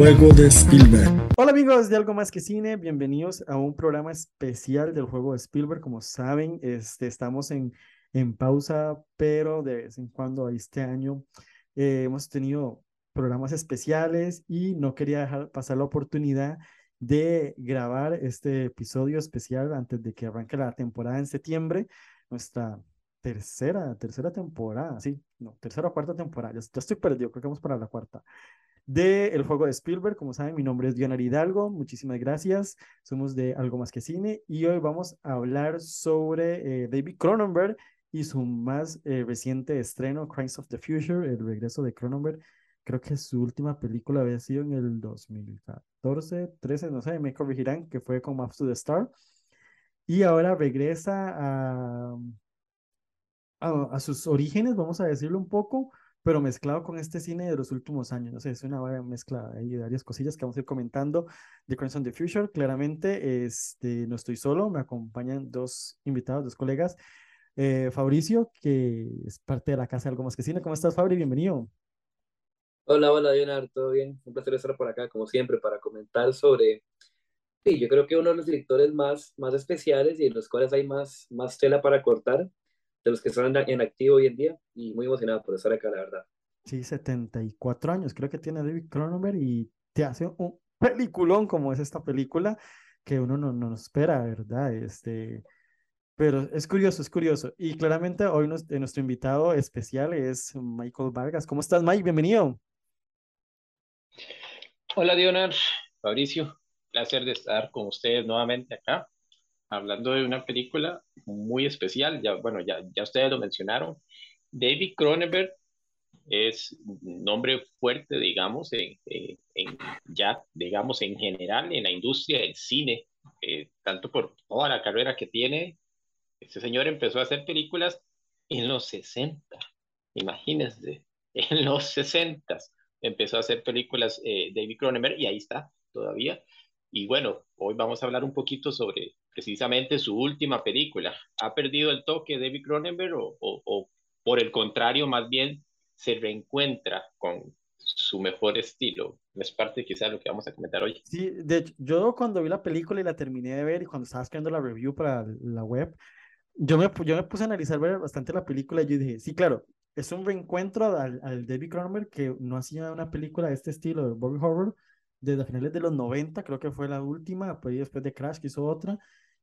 Juego de Spielberg. Hola amigos de Algo Más que Cine, bienvenidos a un programa especial del juego de Spielberg. Como saben, este, estamos en, en pausa, pero de vez en cuando este año eh, hemos tenido programas especiales y no quería dejar pasar la oportunidad de grabar este episodio especial antes de que arranque la temporada en septiembre, nuestra tercera, tercera temporada, sí, no, tercera o cuarta temporada, ya, estoy perdido, creo que vamos para la cuarta, de El Juego de Spielberg, como saben, mi nombre es Dionar Hidalgo, muchísimas gracias, somos de Algo Más que Cine y hoy vamos a hablar sobre eh, David Cronenberg y su más eh, reciente estreno, Crimes of the Future, el regreso de Cronenberg, creo que su última película había sido en el 2014, 13, no sé, me corregirán, que fue con Maps to the Star. Y ahora regresa a, a, sus orígenes, vamos a decirlo un poco, pero mezclado con este cine de los últimos años. No sé, es una mezcla de varias cosillas que vamos a ir comentando de Crimes of the Future. Claramente, este, no estoy solo, me acompañan dos invitados, dos colegas. Eh, Fabricio, que es parte de la casa de Algo Más que Cine. ¿Cómo estás, Fabri? Bienvenido. Hola, hola, Leonardo, ¿todo bien? Un placer estar por acá, como siempre, para comentar sobre, sí, yo creo que uno de los directores más, más especiales y en los cuales hay más, más tela para cortar, de los que están en activo hoy en día, y muy emocionado por estar acá, la verdad. Sí, 74 años, creo que tiene David Cronenberg y te hace un peliculón como es esta película que uno no, no espera, ¿verdad? Este, pero es curioso, es curioso. Y claramente hoy nuestro invitado especial es Michael Vargas. ¿Cómo estás, Mike? Bienvenido. Hola, Dionar, Fabricio, placer de estar con ustedes nuevamente acá, hablando de una película muy especial, ya, bueno, ya, ya ustedes lo mencionaron. David Cronenberg es nombre fuerte, digamos, en, en, ya, digamos, en general, en la industria del cine, eh, tanto por toda la carrera que tiene. Este señor empezó a hacer películas en los 60, imagínense, en los 60 empezó a hacer películas eh, David Cronenberg y ahí está todavía. Y bueno, hoy vamos a hablar un poquito sobre precisamente su última película. ¿Ha perdido el toque David Cronenberg o, o, por el contrario, más bien se reencuentra con su mejor estilo? Es parte quizás de lo que vamos a comentar hoy. Sí, de hecho, yo cuando vi la película y la terminé de ver y cuando estaba escribiendo la review para la web, yo me, yo me puse a analizar bastante la película y yo dije, sí, claro, es un reencuentro al, al, David Cronenberg que no hacía una película de este estilo, de Bobby Horror, desde finales de los 90, creo que fue la última, pues después de Crash que hizo otra,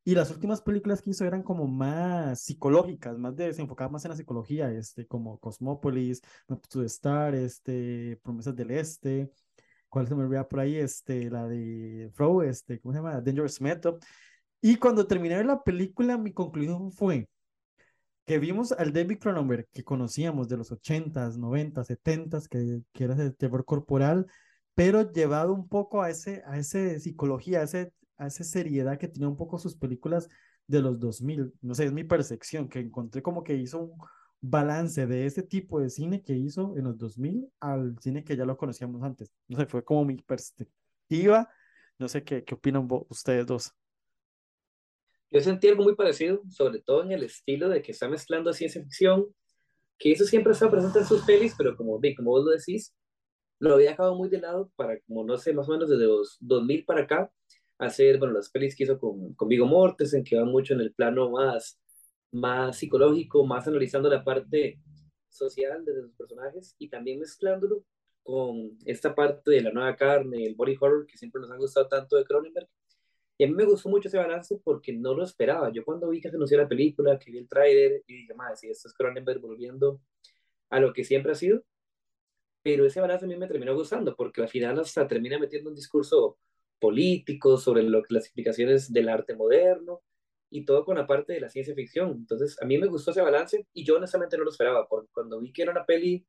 y las últimas películas que hizo eran como más psicológicas, más de, se enfocaban más en la psicología, este, como Cosmópolis, to the Star, este, Promesas del Este, ¿cuál se me olvida por ahí? Este, la de Fro, este, ¿cómo se llama? Dangerous Method. Y cuando terminé la película, mi conclusión fue, que vimos al David Cronenberg que conocíamos de los 80s, 90s, 70s, que, que era el terror corporal, pero llevado un poco a ese, a ese psicología, a, ese, a esa seriedad que tenía un poco sus películas de los 2000. No sé, es mi percepción, que encontré como que hizo un balance de ese tipo de cine que hizo en los 2000 al cine que ya lo conocíamos antes. No sé, fue como mi perspectiva. No sé qué, qué opinan ustedes dos. Yo sentí algo muy parecido, sobre todo en el estilo de que está mezclando ciencia ficción, que eso siempre está presente en sus pelis, pero como, como vos lo decís, lo había dejado muy de lado para, como no sé, más o menos desde los 2000 para acá, hacer, bueno, las pelis que hizo con, con Vigo Mortensen, que van mucho en el plano más, más psicológico, más analizando la parte social de los personajes y también mezclándolo con esta parte de la nueva carne, el body horror que siempre nos ha gustado tanto de Cronenberg, y a mí me gustó mucho ese balance porque no lo esperaba. Yo cuando vi que se anunció la película, que vi el tráiler, y dije, madre, si esto es Cronenberg volviendo a lo que siempre ha sido. Pero ese balance a mí me terminó gustando porque al final hasta termina metiendo un discurso político sobre lo, las explicaciones del arte moderno y todo con la parte de la ciencia ficción. Entonces, a mí me gustó ese balance y yo honestamente no lo esperaba porque cuando vi que era una peli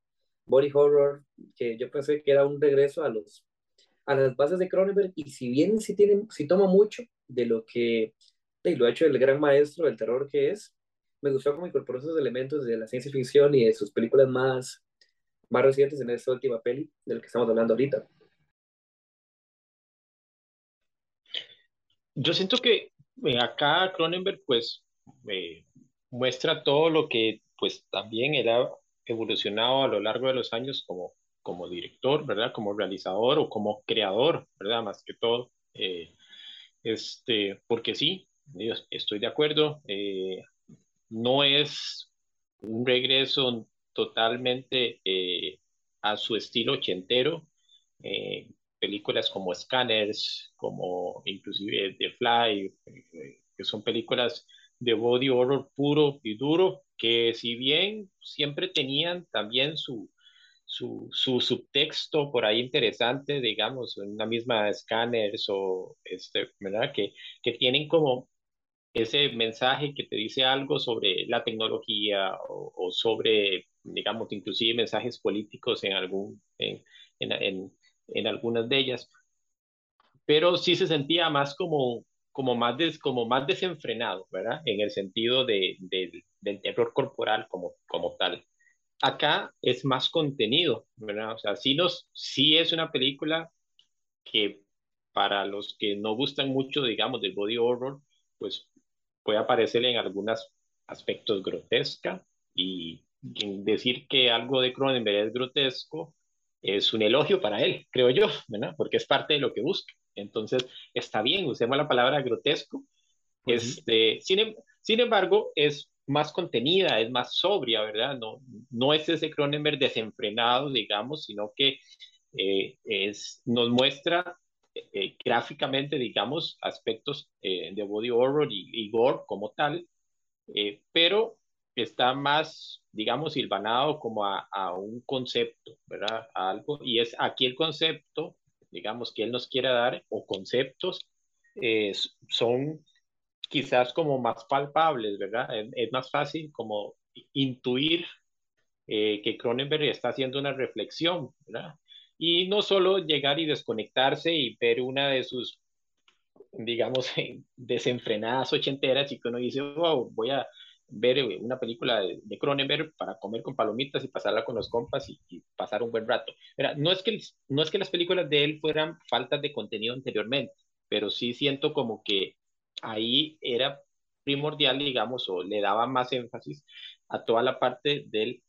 body horror, que yo pensé que era un regreso a los a las bases de Cronenberg y si bien sí, tiene, si toma mucho de lo que de lo ha hecho el gran maestro del terror que es, me gustó cómo incorporó esos elementos de la ciencia ficción y de sus películas más, más recientes en esta última peli de lo que estamos hablando ahorita. Yo siento que eh, acá Cronenberg pues eh, muestra todo lo que pues también él ha evolucionado a lo largo de los años como como director, ¿verdad? Como realizador o como creador, ¿verdad? Más que todo. Eh, este, porque sí, estoy de acuerdo. Eh, no es un regreso totalmente eh, a su estilo ochentero. películas como Scanners, como inclusive The Fly, que son películas de body horror puro y duro, que si bien siempre tenían también su, su, su subtexto por ahí interesante, digamos, en misma Scanners o, este, ¿verdad? Que, que tienen como ese mensaje que te dice algo sobre la tecnología o, sobre, digamos, inclusive mensajes políticos en, algún, en, en, en, algunas de ellas. Pero sí se sentía más como, como, más, des, como más desenfrenado, ¿verdad? En el sentido de, de, del terror corporal como, como tal acá es más contenido, ¿verdad? O sea, sí, nos, sí es una película que para los que no gustan mucho, digamos, del body horror, pues puede aparecer en algunos aspectos grotesca y decir que algo de Cronenberg es grotesco es un elogio para él, creo yo, ¿verdad? Porque es parte de lo que busca. Entonces, está bien, usemos la palabra grotesco. Pues este, sin, em, sin embargo, es más contenida, es más sobria, ¿verdad? No, no es ese Cronenberg desenfrenado, digamos, sino que eh, es, nos muestra eh, gráficamente, digamos, aspectos eh, de body horror y, gore como tal, pero está más, digamos, silvanado como a, a, un concepto, ¿verdad? A algo, y es aquí el concepto, digamos, que él nos quiere dar, o conceptos, son quizás como más palpables, ¿verdad? Es, más fácil como intuir eh, que Cronenberg está haciendo una reflexión, ¿verdad? Y no solo llegar y desconectarse y ver una de sus, digamos, desenfrenadas ochenteras y que uno dice, wow, voy a ver una película de, Cronenberg para comer con palomitas y pasarla con los compas y, pasar un buen rato. No es, que, no es que las películas de él fueran faltas de contenido anteriormente, pero sí siento como que ahí era primordial, digamos, o le daba más énfasis a toda la parte del,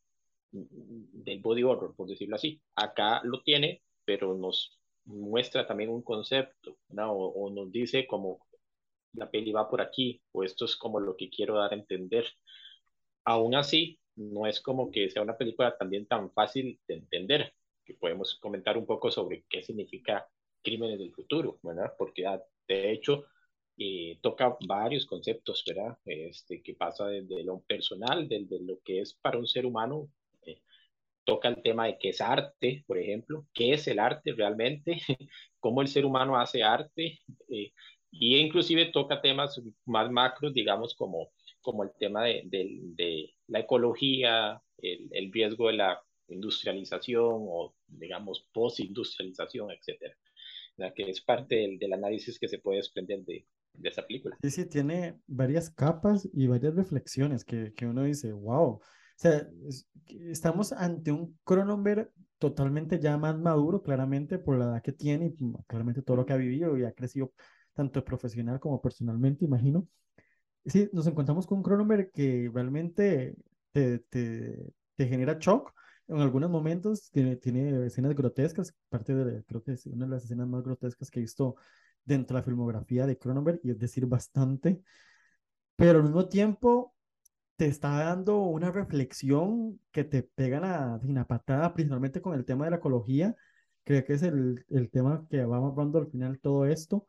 del body horror, por decirlo así. Acá lo tiene, pero nos muestra también un concepto, ¿no? o, nos dice como la peli va por aquí, o esto es como lo que quiero dar a entender. Aún así, no es como que sea una película también tan fácil de entender, que podemos comentar un poco sobre qué significa Crímenes del Futuro, ¿verdad? Porque ah, de hecho eh, toca varios conceptos, ¿verdad? Este, que pasa desde lo personal, desde lo que es para un ser humano, eh, toca el tema de qué es arte, por ejemplo, qué es el arte realmente, cómo el ser humano hace arte, eh, y inclusive toca temas más macros, digamos, como, como el tema de, de, la ecología, el, riesgo de la industrialización o, digamos, postindustrialización, etcétera, que es parte del, del análisis que se puede desprender de, de esa película. Sí, sí, tiene varias capas y varias reflexiones que, que uno dice, wow. O sea, estamos ante un Cronenberg totalmente ya más maduro, claramente, por la edad que tiene y claramente todo lo que ha vivido y ha crecido tanto profesional como personalmente, imagino. Sí, nos encontramos con un Cronenberg que realmente te, te, te genera shock en algunos momentos, tiene, tiene escenas grotescas, parte de, creo que es una de las escenas más grotescas que he visto dentro de la filmografía de Cronenberg, y es decir, bastante, pero al mismo tiempo te está dando una reflexión que te pega una, una patada, principalmente con el tema de la ecología, creo que es el, el tema que vamos hablando al final todo esto.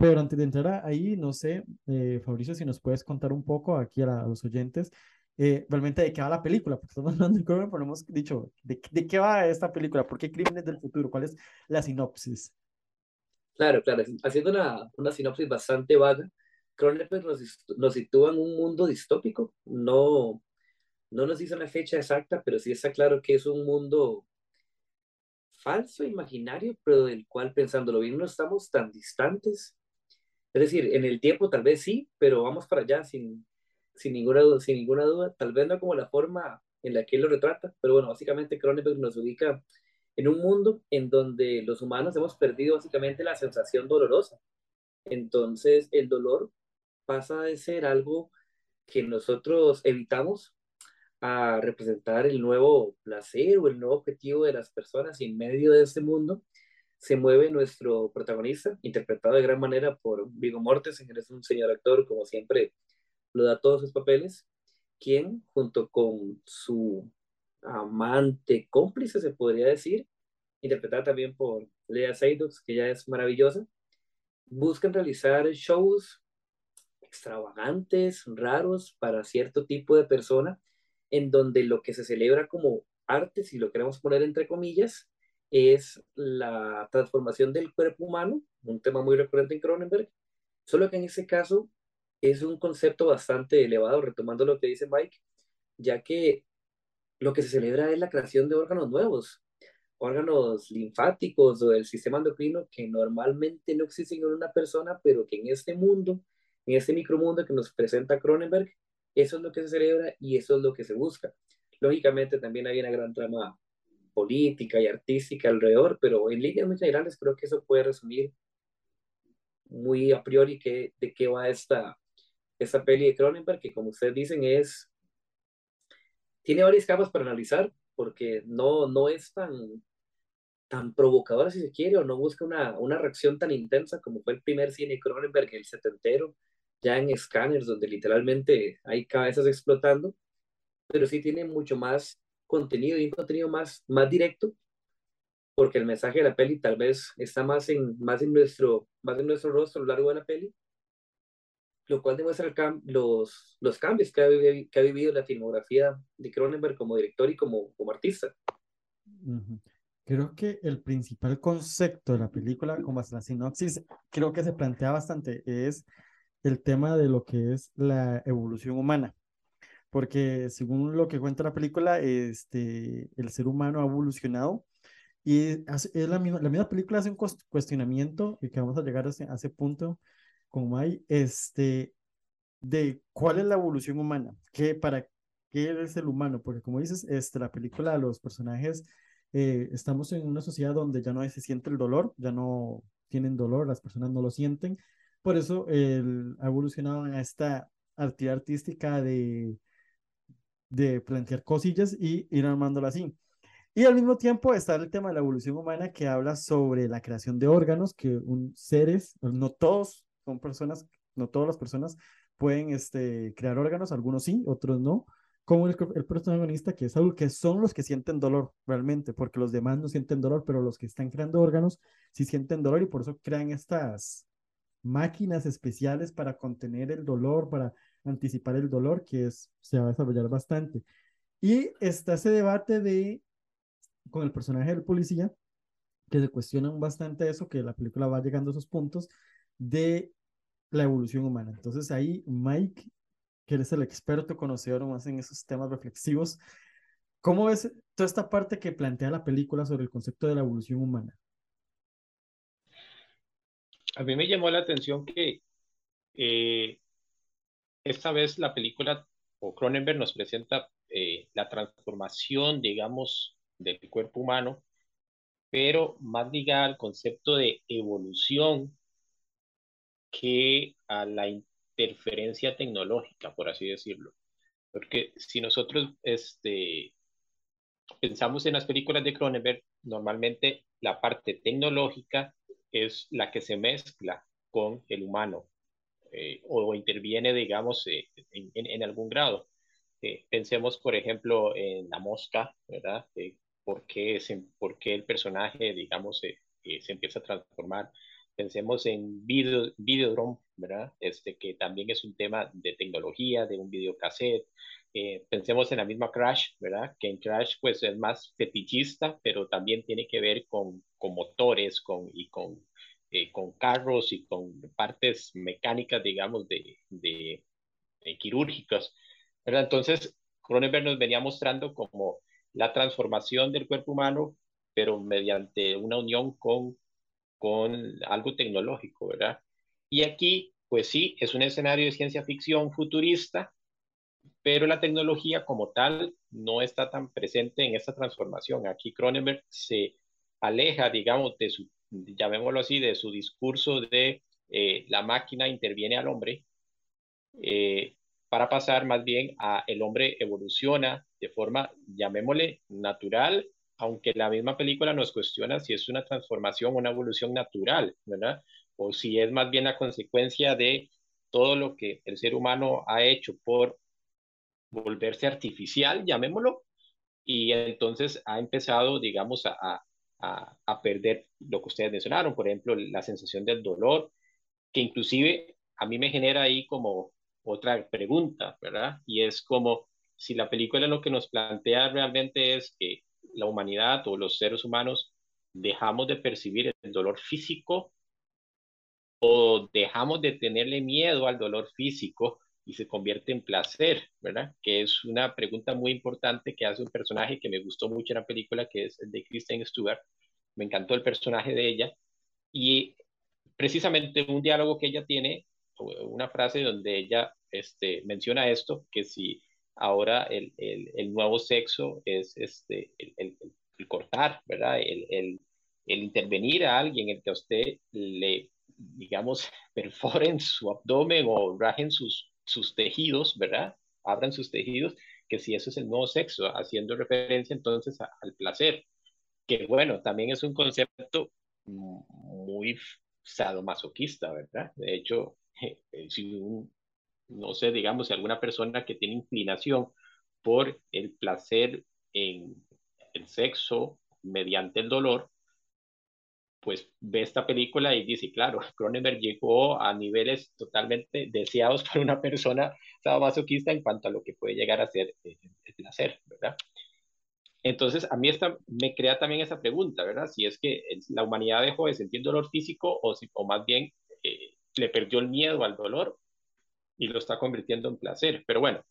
Pero antes de entrar ahí, no sé, eh, Fabricio, si nos puedes contar un poco aquí a, los oyentes, eh, realmente de qué va la película, porque estamos hablando de Cronenberg, pero hemos dicho, ¿de, ¿de, qué va esta película? ¿Por qué Crímenes del Futuro? ¿Cuál es la sinopsis? Claro, claro, haciendo una, una sinopsis bastante vaga, Cronenberg nos, nos sitúa en un mundo distópico, no, no nos dice una fecha exacta, pero sí está claro que es un mundo falso, imaginario, pero del cual pensándolo bien no estamos tan distantes. Es decir, en el tiempo tal vez sí, pero vamos para allá sin, sin, ninguna, duda, sin ninguna duda, tal vez no como la forma en la que él lo retrata, pero bueno, básicamente Cronenberg nos ubica en un mundo en donde los humanos hemos perdido básicamente la sensación dolorosa. Entonces, el dolor pasa de ser algo que nosotros evitamos a representar el nuevo placer o el nuevo objetivo de las personas en medio de este mundo se mueve nuestro protagonista, interpretado de gran manera por Vigo Mortensen, es un señor actor, como siempre lo da todos sus papeles, quien junto con su amante, cómplice se podría decir, interpretada también por Lea Seydoux, que ya es maravillosa, buscan realizar shows extravagantes, raros para cierto tipo de persona, en donde lo que se celebra como arte, si lo queremos poner entre comillas, es la transformación del cuerpo humano, un tema muy recurrente en Cronenberg, solo que en ese caso es un concepto bastante elevado, retomando lo que dice Mike, ya que lo que se celebra es la creación de órganos nuevos, órganos linfáticos o del sistema endocrino que normalmente no existen en una persona, pero que en este mundo, en este micromundo que nos presenta Cronenberg, eso es lo que se celebra y eso es lo que se busca. Lógicamente también hay una gran trama política y artística alrededor, pero en líneas muy generales creo que eso puede resumir muy a priori que, de qué va esta, esta peli de Cronenberg, que como ustedes dicen es, tiene varias capas para analizar, porque no, no es tan, tan provocadora si se quiere, o no busca una, una reacción tan intensa como fue el primer cine Cronenberg, el setentero, ya en escáneres, donde literalmente hay cabezas explotando, pero sí tiene mucho más contenido y un contenido más, más directo, porque el mensaje de la peli tal vez está más en, más en, nuestro, más en nuestro rostro a lo largo de la peli, lo cual demuestra los, los cambios que ha, que ha, vivido la filmografía de Cronenberg como director y como, como artista. Creo que el principal concepto de la película, como hasta la sinopsis, creo que se plantea bastante, es el tema de lo que es la evolución humana porque según lo que cuenta la película, este, el ser humano ha evolucionado y es la misma, la misma película hace un cuestionamiento y que vamos a llegar a ese, a ese punto con Mai, este, de cuál es la evolución humana, ¿Qué, para qué es el humano, porque como dices, este, la película, los personajes, eh, estamos en una sociedad donde ya no se siente el dolor, ya no tienen dolor, las personas no lo sienten, por eso el, ha evolucionado en esta actividad artística de de plantear cosillas y ir armándola así. Y al mismo tiempo está el tema de la evolución humana que habla sobre la creación de órganos, que un seres, no todos son personas, no todas las personas pueden este, crear órganos, algunos sí, otros no, como el, el protagonista que es algo que son los que sienten dolor realmente, porque los demás no sienten dolor, pero los que están creando órganos sí sienten dolor y por eso crean estas máquinas especiales para contener el dolor, para anticipar el dolor, que es, se va a desarrollar bastante. Y está ese debate de, con el personaje del policía, que se cuestionan bastante eso, que la película va llegando a esos puntos de la evolución humana. Entonces ahí, Mike, que eres el experto conocedor más en esos temas reflexivos, ¿cómo ves toda esta parte que plantea la película sobre el concepto de la evolución humana? A mí me llamó la atención que eh, esta vez la película o Cronenberg nos presenta eh, la transformación, digamos, del cuerpo humano, pero más ligada al concepto de evolución que a la interferencia tecnológica, por así decirlo. Porque si nosotros este, pensamos en las películas de Cronenberg, normalmente la parte tecnológica es la que se mezcla con el humano, eh, o interviene, digamos, eh, en, en, algún grado. Eh, pensemos, por ejemplo, en la mosca, ¿verdad? ¿por, qué ¿Por qué el personaje, digamos, se empieza a transformar? Pensemos en video, Videodrome, ¿verdad? Este, que también es un tema de tecnología, de un videocassette. pensemos en la misma Crash, ¿verdad? Que en Crash pues es más fetichista, pero también tiene que ver con, con motores con, y con eh, con carros y con partes mecánicas, digamos, de, de, quirúrgicas. ¿verdad? Entonces, Cronenberg nos venía mostrando como la transformación del cuerpo humano, pero mediante una unión con, con algo tecnológico, ¿verdad? Y aquí, pues sí, es un escenario de ciencia ficción futurista, pero la tecnología como tal no está tan presente en esta transformación. Aquí Cronenberg se aleja, digamos, de su llamémoslo así, de su discurso de eh, la máquina interviene al hombre, eh, para pasar más bien a el hombre evoluciona de forma, llamémosle, natural, aunque la misma película nos cuestiona si es una transformación una evolución natural, ¿verdad? O si es más bien la consecuencia de todo lo que el ser humano ha hecho por volverse artificial, llamémoslo, y entonces ha empezado, digamos, a, a, perder lo que ustedes mencionaron, por ejemplo, la sensación del dolor, que inclusive a mí me genera ahí como otra pregunta, ¿verdad? Y es como si la película lo que nos plantea realmente es que la humanidad o los seres humanos dejamos de percibir el dolor físico o dejamos de tenerle miedo al dolor físico y se convierte en placer, ¿verdad? Que es una pregunta muy importante que hace un personaje que me gustó mucho en la película, que es el de Kristen Stewart. Me encantó el personaje de ella. Y precisamente un diálogo que ella tiene, una frase donde ella este, menciona esto, que si ahora el, el, el nuevo sexo es este, el, el cortar, ¿verdad? El, intervenir a alguien, el que a usted le, digamos, perforen su abdomen o rajen sus, sus tejidos, ¿verdad? Abran sus tejidos, que si eso es el nuevo sexo, haciendo referencia entonces al placer, que bueno, también es un concepto muy sadomasoquista, ¿verdad? De hecho, si un, no sé, digamos, si alguna persona que tiene inclinación por el placer en el sexo mediante el dolor, pues ve esta película y dice, claro, Cronenberg llegó a niveles totalmente deseados por una persona masoquista en cuanto a lo que puede llegar a ser el placer, ¿verdad? Entonces, a mí esta, me crea también esa pregunta, ¿verdad? Si es que la humanidad dejó de sentir dolor físico o, si, o más bien eh, le perdió el miedo al dolor y lo está convirtiendo en placer. Pero bueno,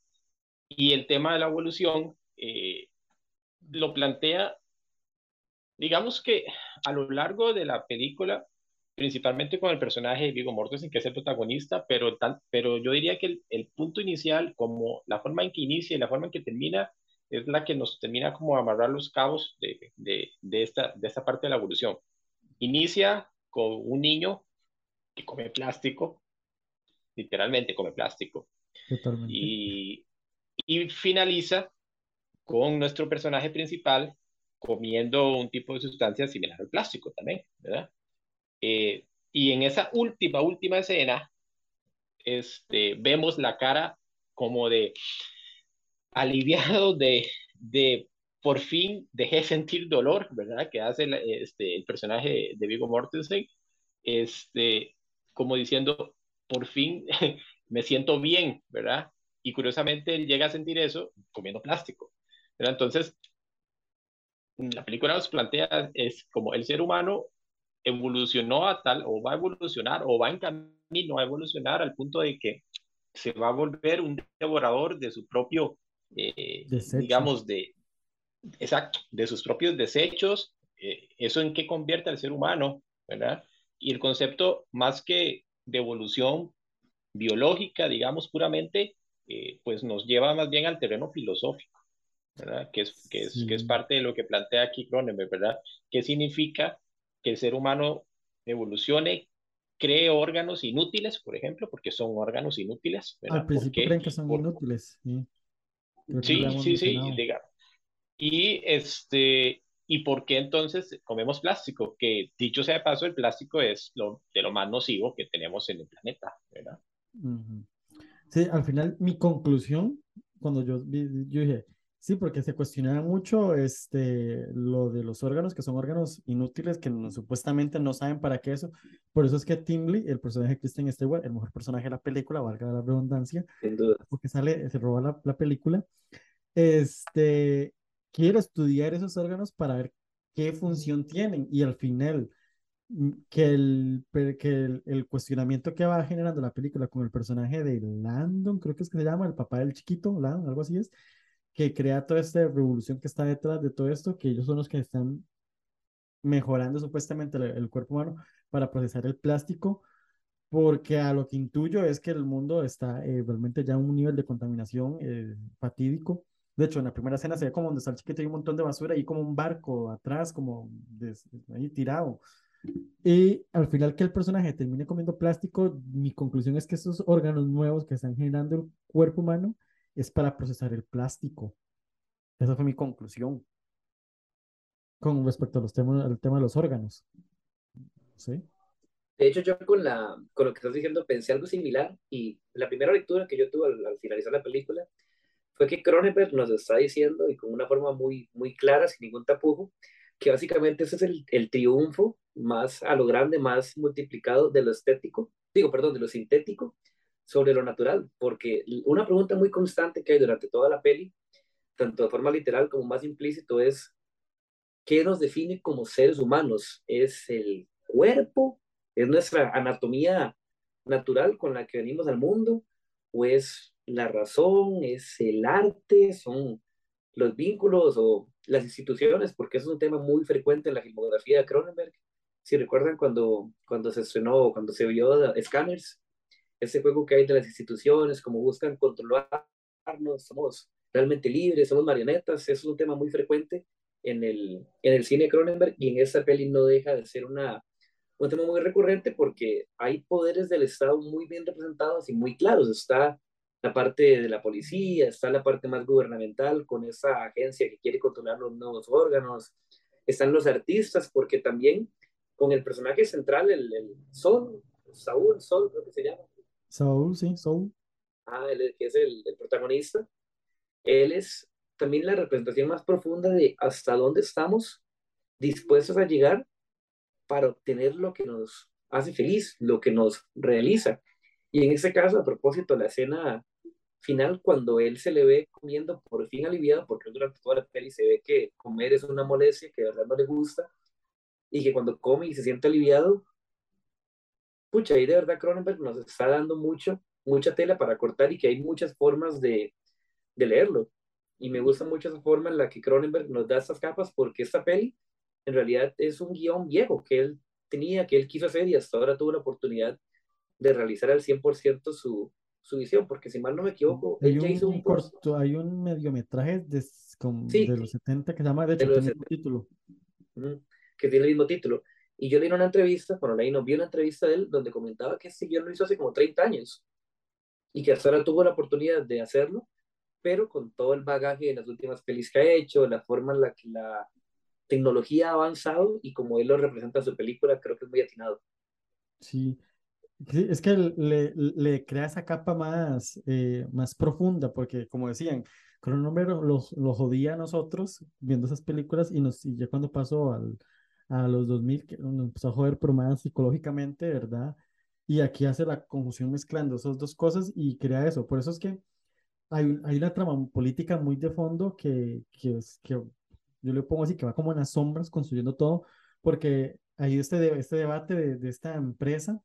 y el tema de la evolución eh, lo plantea, digamos que a lo largo de la película, principalmente con el personaje de Vigo Mortensen, que es el protagonista, pero, pero yo diría que el, el, punto inicial, como la forma en que inicia y la forma en que termina, es la que nos termina como amarrar los cabos de, de, de, esta, de esta parte de la evolución. Inicia con un niño que come plástico, literalmente come plástico. Totalmente. Y, y finaliza con nuestro personaje principal comiendo un tipo de sustancia similar al plástico también, ¿verdad? Eh, y en esa última, última escena, este, vemos la cara como de aliviado de, de por fin dejé sentir dolor, ¿verdad? Que hace este, el personaje de Vigo Mortensen, este, como diciendo, por fin me siento bien, ¿verdad? Y curiosamente él llega a sentir eso comiendo plástico. ¿verdad? Entonces, la película nos plantea es como el ser humano evolucionó a tal, o va a evolucionar, o va en camino a evolucionar al punto de que se va a volver un devorador de su propio, eh, digamos, de, exacto, de sus propios desechos. Eh, ¿Eso en qué convierte al ser humano? ¿verdad? Y el concepto, más que de evolución biológica, digamos puramente, eh, pues nos lleva más bien al terreno filosófico, ¿verdad? Que es, que, es, que es parte de lo que plantea aquí Cronenberg, ¿verdad? ¿Qué significa que el ser humano evolucione, cree órganos inútiles, por ejemplo, porque son órganos inútiles? ¿verdad? Al principio creen que son por... inútiles. Sí, sí, sí, sí, diga. Y este, ¿Y por qué entonces comemos plástico? Que dicho sea de paso, el plástico es lo, de lo más nocivo que tenemos en el planeta, ¿verdad? Sí, al final mi conclusión, cuando yo, yo dije, sí, porque se cuestionaba mucho este, lo de los órganos, que son órganos inútiles, que no, supuestamente no saben para qué eso. Por eso es que Tim Lee, el personaje de Kristen Stewart, el mejor personaje de la película, valga la redundancia, porque sale, se roba la, la película, este, quiero estudiar esos órganos para ver qué función tienen y al final mm, que el, que el, cuestionamiento que va generando la película con el personaje de Landon, creo que es que se llama, el papá del chiquito, Landon, algo así es, que crea toda esta revolución que está detrás de todo esto, que ellos son los que están mejorando supuestamente el, cuerpo humano para procesar el plástico, porque a lo que intuyo es que el mundo está eh, realmente ya a un nivel de contaminación eh, fatídico de hecho, en la primera escena se ve como donde está el chiquito y un montón de basura y como un barco atrás, como ahí tirado. Y al final que el personaje termine comiendo plástico, mi conclusión es que esos órganos nuevos que están generando el cuerpo humano es para procesar el plástico. Esa fue mi conclusión con respecto a los temas, al tema de los órganos. ¿Sí? De hecho, yo con, la, con lo que estás diciendo pensé algo similar y la primera lectura que yo tuve al, finalizar la película fue que Cronenberg nos está diciendo y con una forma muy, muy clara, sin ningún tapujo, que básicamente ese es el, el triunfo más a lo grande, más multiplicado de lo estético, digo, perdón, de lo sintético sobre lo natural, porque una pregunta muy constante que hay durante toda la peli, tanto de forma literal como más implícito, es ¿qué nos define como seres humanos? ¿Es el cuerpo? ¿Es nuestra anatomía natural con la que venimos al mundo? ¿O es la razón? ¿Es el arte? ¿Son los vínculos o las instituciones? Porque es un tema muy frecuente en la filmografía de Cronenberg. Si recuerdan cuando, cuando se estrenó, cuando se vio Scanners, ese juego que hay de las instituciones, como buscan controlarnos, somos realmente libres, somos marionetas, eso es un tema muy frecuente en el, en el cine Cronenberg y en esta peli no deja de ser una, un tema muy recurrente porque hay poderes del Estado muy bien representados y muy claros. Está la parte de la policía, está la parte más gubernamental con esa agencia que quiere controlar los nuevos órganos, están los artistas porque también con el personaje central, el, el Sol, Saúl, Sol creo que se llama. Saúl, sí, Saúl. Ah, él, es el, el protagonista. Él es también la representación más profunda de hasta dónde estamos dispuestos a llegar para obtener lo que nos hace feliz, lo que nos realiza. Y en este caso, a propósito, la escena final, cuando él se le ve comiendo por fin aliviado, porque durante toda la peli se ve que comer es una molestia que de verdad no le gusta, y que cuando come y se siente aliviado, pucha, ahí de verdad Cronenberg nos está dando mucho, mucha tela para cortar y que hay muchas formas de, de leerlo. Y me gusta mucho esa forma en la que Cronenberg nos da estas capas, porque esta peli en realidad es un guion viejo que él tenía, que él quiso hacer y hasta ahora tuvo la oportunidad de realizar al 100% su, su visión, porque si mal no me equivoco, hay un, hizo un corto, hay un mediometraje de, de los 70 que se llama, de hecho, tiene el mismo título. Que tiene el mismo título. Y yo leí una entrevista, bueno, leí, no vi una entrevista de él donde comentaba que este guion lo hizo hace como 30 años y que hasta ahora tuvo la oportunidad de hacerlo, pero con todo el bagaje de las últimas pelis que ha hecho, la forma en la que la tecnología ha avanzado y como él lo representa en su película, creo que es muy atinado. Sí, es que le, le crea esa capa más, eh, más profunda, porque como decían, Cronenberg los jodía a nosotros viendo esas películas y, nos, y ya cuando pasó al, a los 2000, que nos empezó a joder, pero más psicológicamente, ¿verdad? Y aquí hace la conjunción mezclando esas dos cosas y crea eso. Por eso es que hay, hay una trama política muy de fondo que, que, es, que yo le pongo así, que va como en las sombras construyendo todo, porque hay este, este debate de, de esta empresa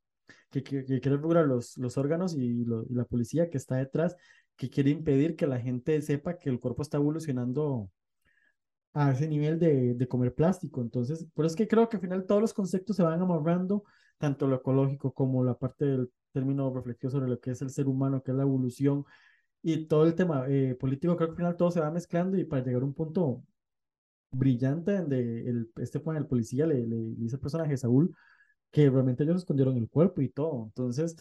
que, que, quiere regular los, los órganos y, la policía que está detrás, que quiere impedir que la gente sepa que el cuerpo está evolucionando a ese nivel de, de comer plástico. Entonces, por eso es que creo que al final todos los conceptos se van amarrando, tanto lo ecológico como la parte del término reflexivo sobre lo que es el ser humano, que es la evolución, y todo el tema eh, político, creo que al final todo se va mezclando y para llegar a un punto brillante donde el, este el policía le, le, dice al personaje Saúl que realmente ellos escondieron el cuerpo y todo. Entonces,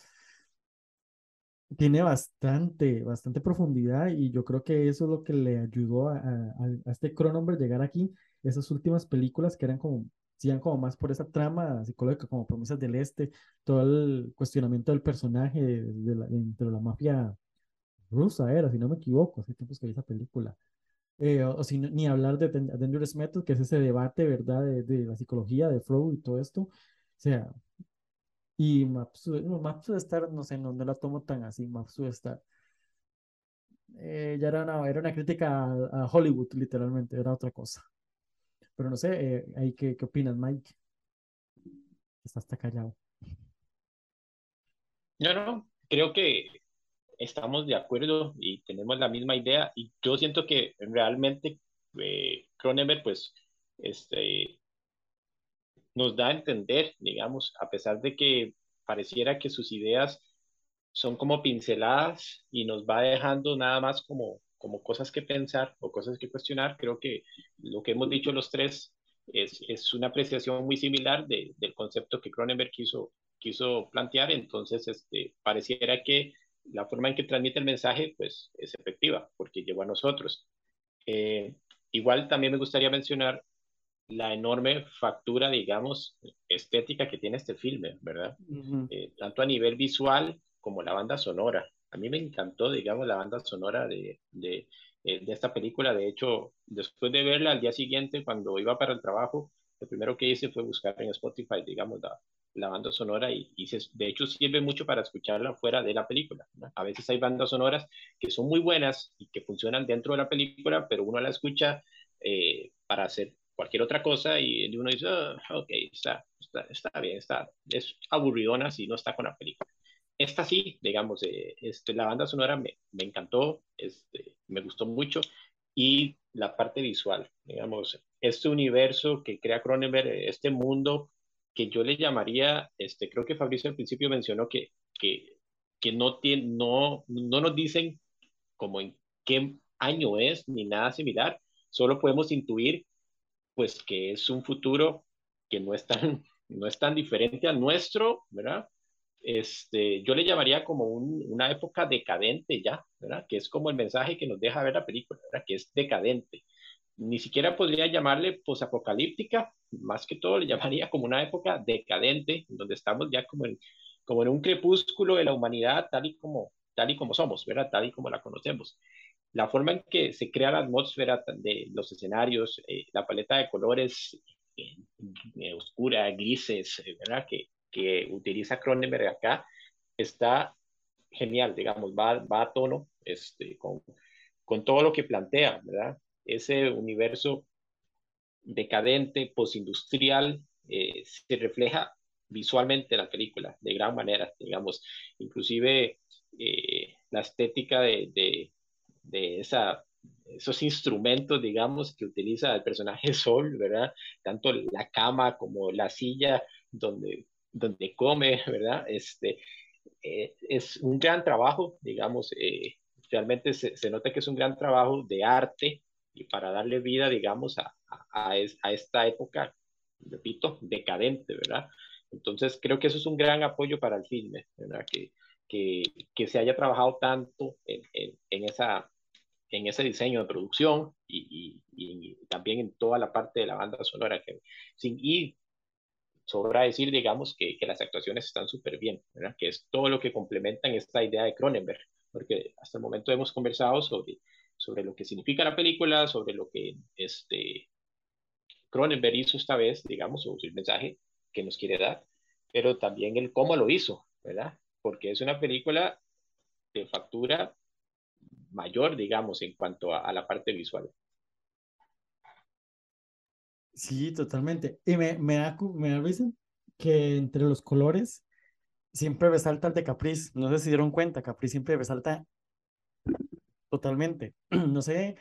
tiene bastante, bastante profundidad y yo creo que eso es lo que le ayudó a, a, este Cronenberg llegar aquí, esas últimas películas que eran como, siguen como más por esa trama psicológica, como Promesas del Este, todo el cuestionamiento del personaje de, la, dentro de la mafia rusa era, si no me equivoco, hace tiempos que vi esa película. Eh, o, si ni hablar de Dangerous Method, que es ese debate, ¿verdad?, de, de, la psicología de Freud y todo esto. O sea, y Maps, no, Maps Star, no sé, no, no la tomo tan así, Maps Star. Eh, ya era una, era una crítica a, Hollywood, literalmente, era otra cosa. Pero no sé, eh, ahí qué, qué opinas, Mike? Estás hasta callado. No, no, creo que estamos de acuerdo y tenemos la misma idea y yo siento que realmente eh, Cronenberg pues este, nos da a entender, digamos, a pesar de que pareciera que sus ideas son como pinceladas y nos va dejando nada más como, como cosas que pensar o cosas que cuestionar, creo que lo que hemos dicho los tres es, es una apreciación muy similar de, del concepto que Cronenberg quiso, quiso plantear, entonces este, pareciera que la forma en que transmite el mensaje pues es efectiva porque llegó a nosotros. Eh, igual también me gustaría mencionar la enorme factura, digamos, estética que tiene este filme, ¿verdad? Eh, tanto a nivel visual como la banda sonora. A mí me encantó, digamos, la banda sonora de, de, eh, de esta película. De hecho, después de verla al día siguiente, cuando iba para el trabajo, lo primero que hice fue buscar en Spotify, digamos, la, la banda sonora y, y de hecho sirve mucho para escucharla fuera de la película. A veces hay bandas sonoras que son muy buenas y que funcionan dentro de la película, pero uno la escucha eh, para hacer cualquier otra cosa y uno dice, oh, ok, está, está, está, bien, está, es aburridona si no está con la película. Esta sí, digamos, eh, este, la banda sonora me, me encantó, este, me gustó mucho y la parte visual, digamos, este universo que crea Cronenberg, este mundo que yo le llamaría, este, creo que Fabricio al principio mencionó que, que, que no, tiene, no, no nos dicen como en qué año es ni nada similar, solo podemos intuir pues que es un futuro que no es tan, no es tan diferente al nuestro, ¿verdad? Este, yo le llamaría como un, una época decadente ya, ¿verdad? Que es como el mensaje que nos deja ver la película, ¿verdad? Que es decadente ni siquiera podría llamarle posapocalíptica, más que todo le llamaría como una época decadente, donde estamos ya como en, como en un crepúsculo de la humanidad tal y como, tal y como somos, ¿verdad? Tal y como la conocemos. La forma en que se crea la atmósfera de los escenarios, eh, la paleta de colores eh, eh, oscura, grises, ¿verdad? Que, que utiliza Cronenberg acá, está genial, digamos, va, va a tono este, con, con todo lo que plantea, ¿verdad? ese universo decadente, postindustrial, eh, se refleja visualmente en la película de gran manera, digamos, inclusive eh, la estética de, esa, esos instrumentos, digamos, que utiliza el personaje Sol, ¿verdad? Tanto la cama como la silla donde, donde come, ¿verdad? Este, eh, es un gran trabajo, digamos, realmente se, se, nota que es un gran trabajo de arte y para darle vida, digamos, a, a, a, esta época, repito, decadente, ¿verdad? Entonces, creo que eso es un gran apoyo para el filme, ¿verdad? Que, que, que se haya trabajado tanto en, en, en, esa, en ese diseño de producción y, y, y, también en toda la parte de la banda sonora. Que, sin, y sobra decir, digamos, que, que las actuaciones están súper bien, ¿verdad? Que es todo lo que complementan esta idea de Cronenberg, porque hasta el momento hemos conversado sobre sobre lo que significa la película, sobre lo que este Cronenberg hizo esta vez, digamos, o el mensaje que nos quiere dar, pero también el cómo lo hizo, ¿verdad? Porque es una película de factura mayor, digamos, en cuanto a, la parte visual. Sí, totalmente. Y me, me da, me que entre los colores siempre resalta el de Caprice. No sé si dieron cuenta, Caprice siempre resalta Totalmente. No sé,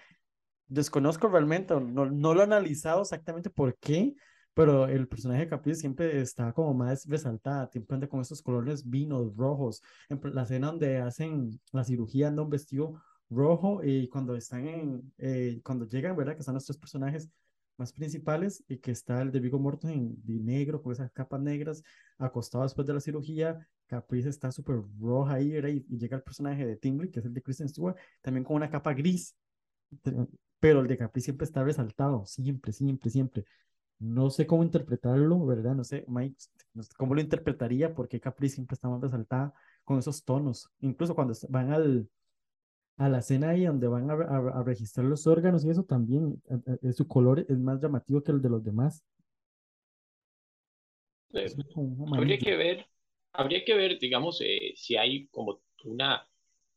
desconozco realmente, no, no lo he analizado exactamente por qué, pero el personaje de Caprice siempre está como más resaltada, siempre con esos colores vinos, rojos. En la escena donde hacen la cirugía anda un vestido rojo y cuando están en, eh, cuando llegan, ¿verdad? Que están los tres personajes más principales y que está el de Vigo Mortensen en negro, con esas capas negras, acostado después de la cirugía, Caprice está súper roja ahí, Y, llega el personaje de Tingley, que es el de Kristen Stewart, también con una capa gris, pero el de Caprice siempre está resaltado, siempre, siempre, siempre. No sé cómo interpretarlo, ¿verdad? No sé, Mike, cómo lo interpretaría, porque Caprice siempre está más resaltada con esos tonos. Incluso cuando van al, a la escena ahí donde van a, a, registrar los órganos y eso también, su color es más llamativo que el de los demás. habría que ver habría que ver, digamos, eh, si hay como una,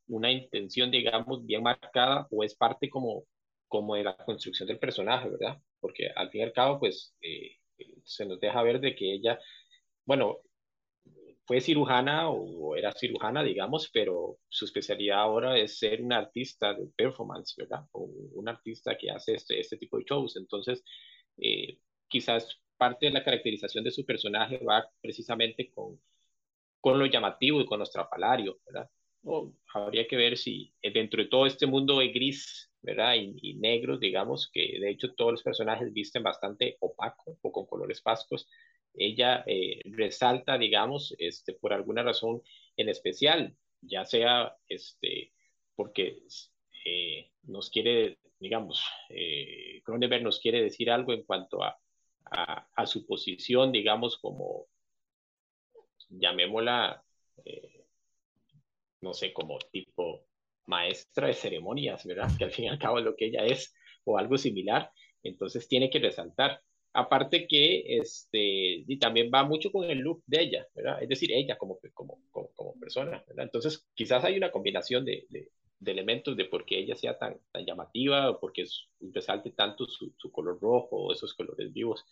una intención, digamos, bien marcada o es parte como, como de la construcción del personaje, ¿verdad? Porque al fin y al cabo, pues, eh, se nos deja ver de que ella, bueno, fue cirujana o era cirujana, digamos, pero su especialidad ahora es ser una artista de performance, ¿verdad? O un artista que hace este, este tipo de shows. Entonces, eh, quizás parte de la caracterización de su personaje va precisamente con con lo llamativo y con lo estrafalario, ¿verdad? O habría que ver si eh, dentro de todo este mundo de gris, ¿verdad? Y, negros, digamos, que de hecho todos los personajes visten bastante opaco o con colores pascos. Ella eh, resalta, digamos, este, por alguna razón en especial, ya sea este, porque eh, nos quiere, digamos, eh, nos quiere decir algo en cuanto a, a, su posición, digamos, como, llamémosla, eh, no sé, como tipo maestra de ceremonias, ¿verdad? Que al fin y al cabo es lo que ella es, o algo similar. Entonces tiene que resaltar. Aparte que este, y también va mucho con el look de ella, ¿verdad? Es decir, ella como, como, como, persona, ¿verdad? Entonces quizás hay una combinación de, de, elementos de por qué ella sea tan, tan llamativa o porque resalte tanto su, su, color rojo o esos colores vivos,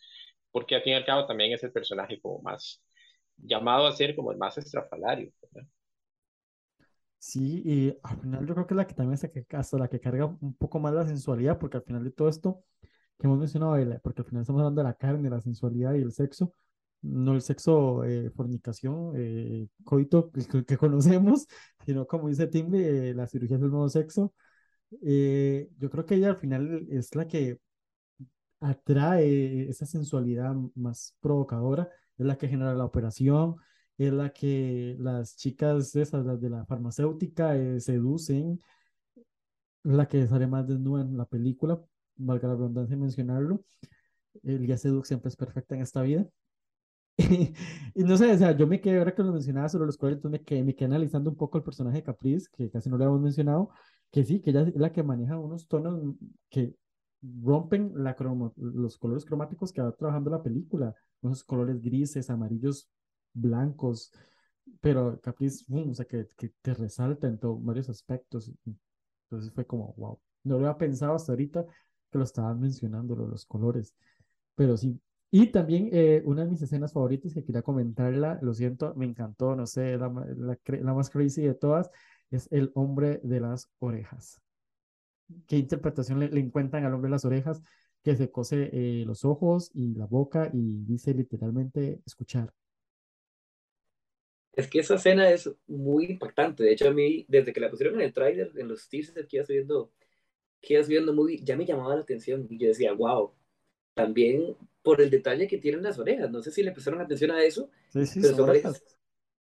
porque al fin y al cabo también es el personaje como más llamado a ser como el más estrafalario, ¿verdad? Sí, y al final yo creo que es la que también que hasta la que carga un poco más la sensualidad, porque al final de todo esto que hemos mencionado, porque al final estamos hablando de la carne, la sensualidad y el sexo, no el sexo, eh, fornicación, eh, coito que, conocemos, sino como dice Timbe, eh, la cirugía del nuevo sexo. Eh, yo creo que ella al final es la que atrae esa sensualidad más provocadora, es la que genera la operación, es la que las chicas esas, las de la farmacéutica, eh, seducen, la que sale más desnuda en la película, valga la redundancia mencionarlo. El día Seduc siempre es perfecta en esta vida. y no sé, o sea, yo me quedé, ahora que lo mencionaba sobre los cuales, entonces me quedé, me quedé analizando un poco el personaje de Caprice, que casi no lo habíamos mencionado, que sí, que ella es la que maneja unos tonos que rompen la cromo, los colores cromáticos que va trabajando la película, unos colores grises, amarillos, blancos, pero Caprice, o sea, que, que te resalta en todos varios aspectos. Entonces fue como, wow, no lo había pensado hasta ahorita que lo estaban mencionando, los colores, pero sí. Y también eh, una de mis escenas favoritas que quería comentarla, lo siento, me encantó, no sé, la, la, la más crazy de todas, es el hombre de las orejas. ¿Qué interpretación le, le encuentran al hombre de las orejas? Que se cose eh, los ojos y la boca y dice literalmente escuchar. Es que esa escena es muy impactante. De hecho, a mí, desde que la pusieron en el tráiler, en los teasers que iba subiendo, que iba subiendo movie, ya me llamaba la atención. Y yo decía, wow, también por el detalle que tienen las orejas. No sé si le prestaron atención a eso, sí, sí, pero son orejas.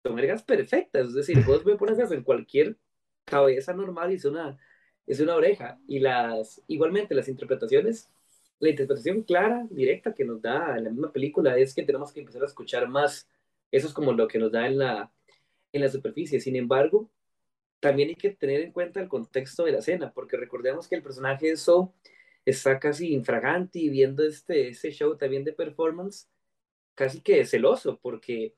son orejas perfectas. Es decir, vos me pones en cualquier cabeza normal y es una, es una oreja. Y las, igualmente, las interpretaciones, la interpretación clara, directa que nos da en la misma película es que tenemos que empezar a escuchar más eso es como lo que nos da en la, en la superficie. Sin embargo, también hay que tener en cuenta el contexto de la escena, porque recordemos que el personaje de So está casi infragante y viendo este, este show también de performance, casi que celoso, porque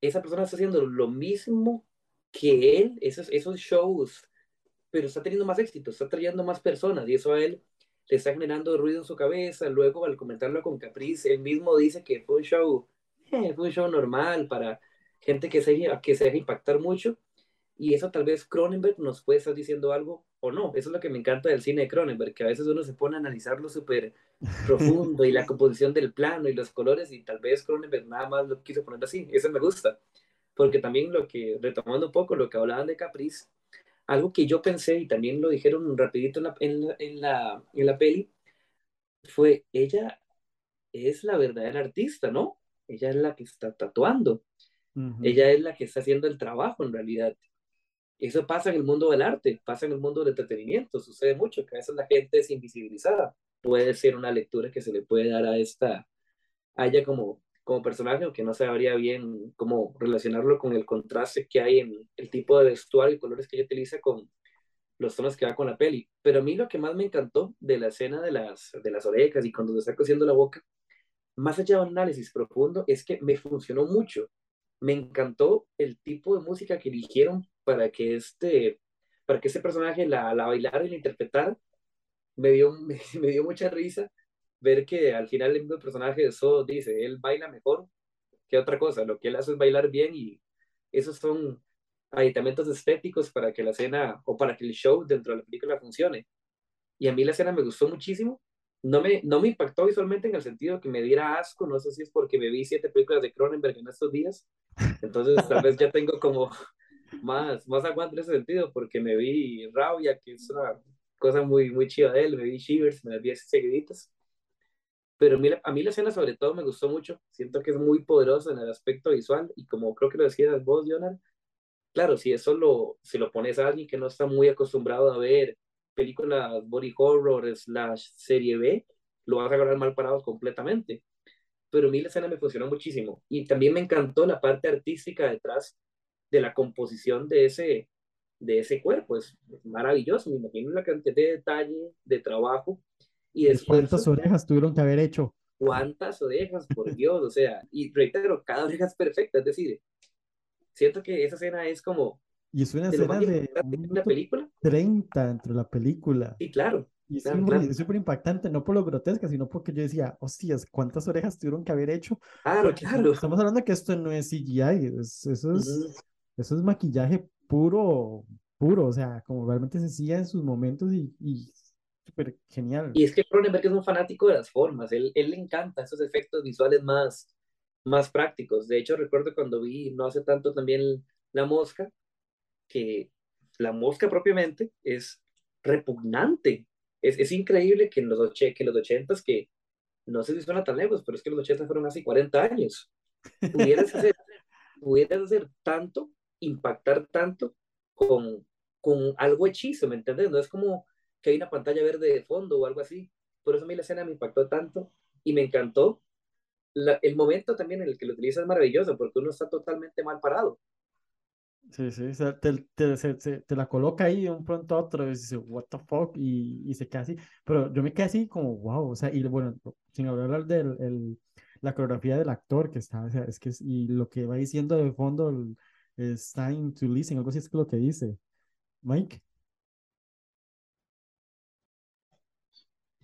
esa persona está haciendo lo mismo que él, esos, esos shows, pero está teniendo más éxito, está trayendo más personas y eso a él le está generando ruido en su cabeza. Luego, al comentarlo con Caprice, él mismo dice que fue un show eh, fue un show normal para gente que se, que se deja impactar mucho. Y eso tal vez Cronenberg nos puede estar diciendo algo o no. Eso es lo que me encanta del cine de Cronenberg, que a veces uno se pone a analizarlo súper profundo y la composición del plano y los colores y tal vez Cronenberg nada más lo quiso poner así. Eso me gusta. Porque también lo que, retomando un poco lo que hablaban de Caprice, algo que yo pensé y también lo dijeron rapidito en la, en la, en la, en la peli, fue ella es la verdadera artista, ¿no? ella es la que está tatuando, ella es la que está haciendo el trabajo en realidad. Eso pasa en el mundo del arte, pasa en el mundo del entretenimiento, sucede mucho, que a veces la gente es invisibilizada. Puede ser una lectura que se le puede dar a esta, a ella como, como personaje, aunque no sabría bien cómo relacionarlo con el contraste que hay en el tipo de vestuario y colores que ella utiliza con los tonos que va con la peli. Pero a mí lo que más me encantó de la escena de las, de las orejas y cuando se está cosiendo la boca más allá de un análisis profundo, es que me funcionó mucho. Me encantó el tipo de música que eligieron para que este, para que ese personaje la, la bailara y la interpretara. Me dio, me, dio mucha risa ver que al final el mismo personaje de So dice, él baila mejor que otra cosa, lo que él hace es bailar bien y esos son aditamentos estéticos para que la escena o para que el show dentro de la película funcione. Y a mí la escena me gustó muchísimo no me, no me impactó visualmente en el sentido que me diera asco, no sé si es porque me vi siete películas de Cronenberg en estos días, entonces tal vez ya tengo como más, más aguante en ese sentido, porque me vi Rabia, que es una cosa muy, muy chiva de él, me vi Shivers, me vi seguiditas. Pero a mí, a mí la escena sobre todo me gustó mucho, siento que es muy poderosa en el aspecto visual y como creo que lo decías vos, Leonard, claro, si eso lo, si lo pones a alguien que no está muy acostumbrado a ver películas body horror slash serie B, lo vas a agarrar mal parado completamente. Pero a mí la escena me funcionó muchísimo y también me encantó la parte artística detrás de la composición de ese, de ese cuerpo. Es, maravilloso, me imagino la cantidad de detalle, de trabajo y de ¿Cuántas orejas tuvieron que haber hecho? ¿Cuántas orejas, por Dios? O sea, y reitero, cada oreja es perfecta, es decir, siento que esa escena es como... Y es una escena de la película. 30 dentro de la película. Sí, claro. Y es súper impactante, no por lo grotesca, sino porque yo decía, hostias, ¿cuántas orejas tuvieron que haber hecho? Claro, claro. Estamos hablando que esto no es CGI, eso, es, eso es maquillaje puro, puro, o sea, como realmente se en sus momentos y, y súper genial. Y es que Cronenberg es un fanático de las formas, él, él le encanta esos efectos visuales más, más prácticos. De hecho, recuerdo cuando vi no hace tanto también La Mosca, que la mosca propiamente es repugnante. Es, es increíble que en los, que los 80 que no sé si suena tan lejos, pero es que los 80 fueron hace 40 años. Pudieras hacer, pudieras hacer tanto, impactar tanto con, con algo hechizo, ¿me entiendes? No es como que hay una pantalla verde de fondo o algo así. Por eso a mí la escena me impactó tanto y me encantó el momento también en el que lo utiliza es maravilloso porque uno está totalmente mal parado. Sí, sí, te, te, te, la coloca ahí de un pronto a otro y dice, what the fuck, y, y, se queda así. Pero yo me quedé así como, wow, o sea, y bueno, sin hablar de el, la coreografía del actor que está, o sea, es que, y lo que va diciendo de fondo, es time to listen, algo así es lo que dice. Mike.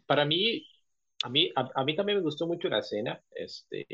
Para mí, a mí, a, mí también me gustó mucho la escena. Este,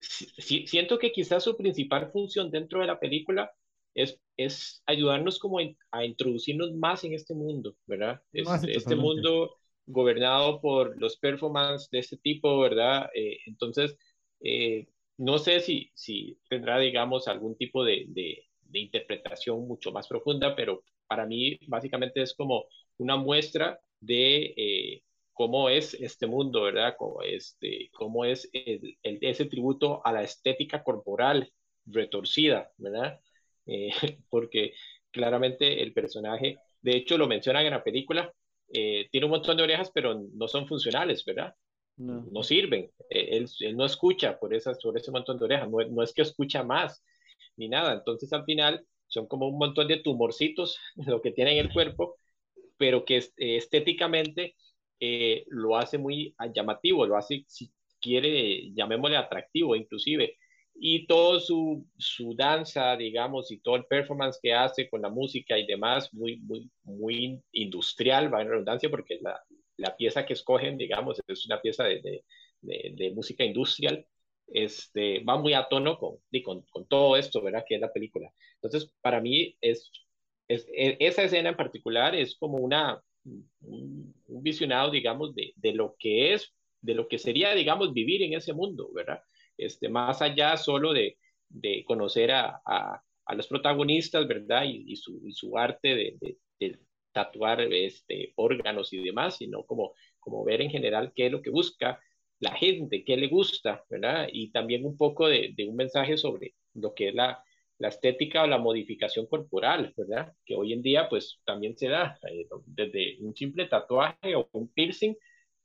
siento que quizás su principal función dentro de la película es, es ayudarnos como a introducirnos más en este mundo, ¿verdad? Este, este mundo gobernado por los performances de este tipo, ¿verdad? Eh, entonces, eh, no sé si, si tendrá, digamos, algún tipo de, de, interpretación mucho más profunda, pero para mí básicamente es como una muestra de eh, cómo es este mundo, ¿verdad? Cómo, este, cómo es el, ese tributo a la estética corporal retorcida, ¿verdad? Eh, porque claramente el personaje, de hecho lo mencionan en la película, eh, tiene un montón de orejas, pero no son funcionales, ¿verdad? No, sirven. Eh, él, él, no escucha por, esas, por ese montón de orejas, no, no es que escucha más ni nada. Entonces al final son como un montón de tumorcitos lo que tiene en el cuerpo, pero que estéticamente eh, lo hace muy llamativo, lo hace, si quiere, llamémosle atractivo inclusive. Y todo su, su danza, digamos, y todo el performance que hace con la música y demás, muy, muy, muy industrial, va en redundancia, porque la, la pieza que escogen, digamos, es una pieza de, de, de, música industrial, este, va muy a tono con, con, con, todo esto, ¿verdad? Que es la película. Entonces, para mí, es, es, e, esa escena en particular es como una, un, visionado, digamos, de, de, lo que es, de lo que sería, digamos, vivir en ese mundo, ¿verdad? Este, más allá solo de, de conocer a, a, a, los protagonistas, ¿verdad? Y, y, su, y su, arte de, de, tatuar este, órganos y demás, sino como, como ver en general qué es lo que busca la gente, qué le gusta, ¿verdad? Y también un poco de, un mensaje sobre lo que es la, la estética o la modificación corporal, ¿verdad? Que hoy en día pues también se da eh, desde un simple tatuaje o un piercing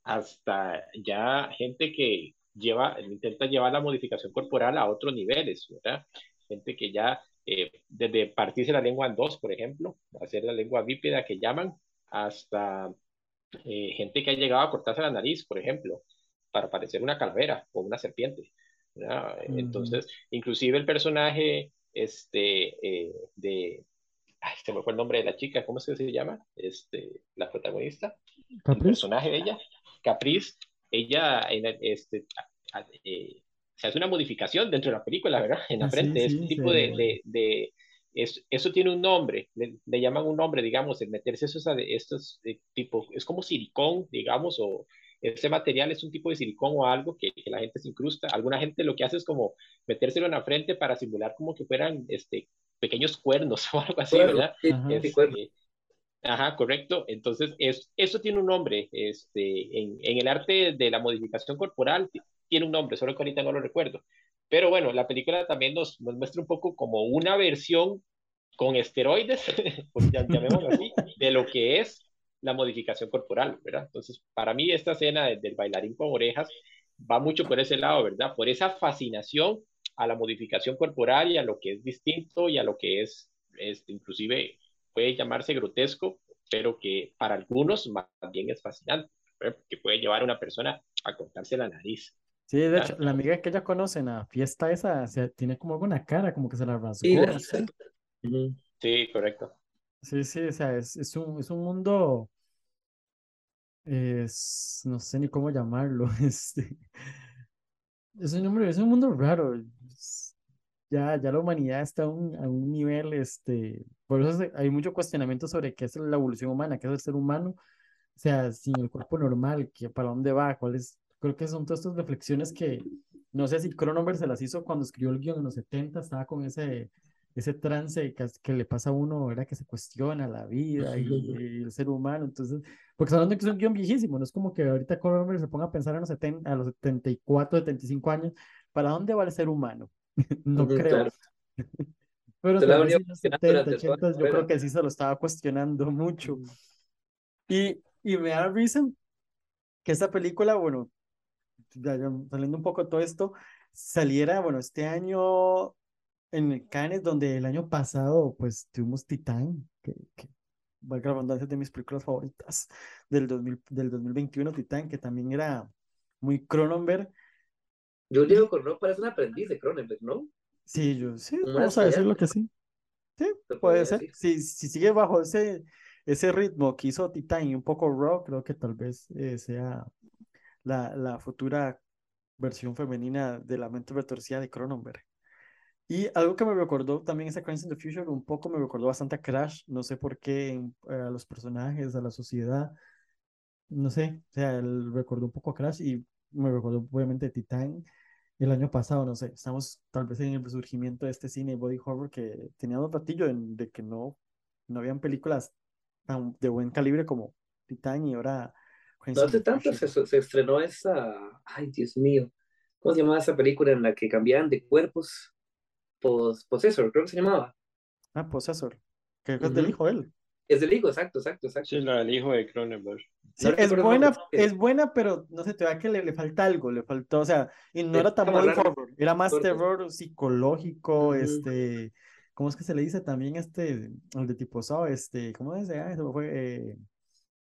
hasta ya gente que lleva, intenta llevar la modificación corporal a otros niveles, ¿verdad? Gente que ya eh, desde partirse la lengua en dos, por ejemplo, hacer la lengua bípeda que llaman, hasta eh, gente que ha llegado a cortarse la nariz, por ejemplo, para parecer una calavera o una serpiente. Entonces, inclusive el personaje este, eh, de, ay, se me fue el nombre de la chica, ¿cómo es que se llama? Este, la protagonista, el personaje de ella, Caprice, ella, en este, eh, hace una modificación dentro de la película, ¿verdad? En la frente, este tipo de, de, de es, eso tiene un nombre, le, le, llaman un nombre, digamos, el meterse esos, estos eh, tipo, es como silicón, digamos, o ese material es un tipo de silicón o algo que, que, la gente se incrusta. Alguna gente lo que hace es como metérselo en la frente para simular como que fueran este, pequeños cuernos o algo así, ¿verdad? este, Ajá, correcto. Entonces, es, eso tiene un nombre. Este, en, en el arte de la modificación corporal tiene un nombre, solo que ahorita no lo recuerdo. Pero bueno, la película también nos, nos muestra un poco como una versión con esteroides, pues llamémoslo así, de lo que es la modificación corporal, ¿verdad? Entonces, para mí esta escena del bailarín con orejas va mucho por ese lado, ¿verdad? Por esa fascinación a la modificación corporal y a lo que es distinto y a lo que es, este, inclusive puede llamarse grotesco, pero que para algunos más bien es fascinante, que puede llevar a una persona a cortarse la nariz. Sí, de hecho, la amiga que ella conoce en la fiesta esa, o tiene como alguna cara, como que se la rasgó. Sí, sí correcto. Sí, sí, o sea, es, es, un, es un mundo, es, no sé ni cómo llamarlo, este, es un, es un mundo raro, ya, ya la humanidad está a un, a un nivel, este, por eso hay mucho cuestionamiento sobre qué es la evolución humana, qué es el ser humano, o sea, sin el cuerpo normal, que para dónde va, cuál es, creo que son todas estas reflexiones que, no sé si Cronenberg se las hizo cuando escribió el guion en los 70, estaba con ese, ese trance que, que le pasa a uno, ¿verdad? Que se cuestiona la vida y, el ser humano, entonces, porque son hablando que es un guion viejísimo, no es como que ahorita Cronenberg se ponga a pensar en los 70, a los 74, 75 años, ¿para dónde va el ser humano? no creo. Pero en los 70, 80, yo creo que sí se lo estaba cuestionando mucho. Y, y me da risa que esta película, bueno, saliendo un poco todo esto, saliera, bueno, este año en Cannes, donde el año pasado, pues, tuvimos Titán, que, que valga la redundancia de mis películas favoritas del, 2000, del 2021, Titán, que también era muy Cronenberg, Julio Cornó parece un aprendiz de Cronenberg, ¿no? Sí, yo sí, vamos a decirlo que sí. Sí, puede ser. Si, si sigue bajo ese, ese ritmo que hizo Titan y un poco rock, creo que tal vez eh, sea la, futura versión femenina de la mente retorcida de Cronenberg. Y algo que me recordó también esa Crimes in the Future, un poco me recordó bastante a Crash, no sé por qué, a los personajes, a la sociedad, no sé, o sea, él recordó un poco a Crash y me recordó obviamente Titan el año pasado, no sé, estamos tal vez en el resurgimiento de este cine body horror que tenía un ratillo de, que no, no habían películas tan de buen calibre como Titan y ahora... No hace tanto se, se, estrenó esa, ay Dios mío, ¿cómo se llamaba esa película en la que cambiaban de cuerpos? Pos, Possessor, creo que se llamaba. Ah, Possessor, que es del hijo de él. Es del hijo, exacto, exacto, exacto. Sí, la del hijo de Cronenberg. Sí, es buena, es buena, pero no sé, te da que le, le, falta algo, le faltó, o sea, y no era tan body horror, era más terror psicológico, este, ¿cómo es que se le dice también este, el de tipo so, este, ¿cómo se llama? Eso fue, eh,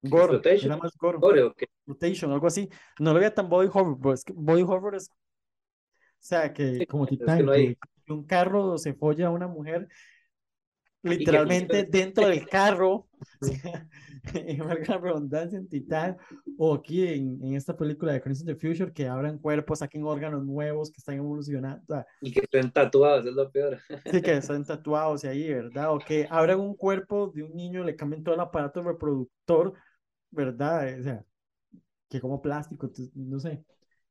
gore, era más gore, gore okay. rotation, algo así, no lo veía tan body horror, pero es que body horror es, o sea, que como Titán, no hay... que un carro se folla a una mujer literalmente dentro del carro, en la redundancia en Titán, o aquí en, en esta película de Crimson the Future, que abran cuerpos, saquen órganos nuevos que están evolucionando. y que estén tatuados, es lo peor. sí, que estén tatuados y ahí, ¿verdad? O que abran un cuerpo de un niño, le cambien todo el aparato reproductor, ¿verdad? O sea, que como plástico, no sé.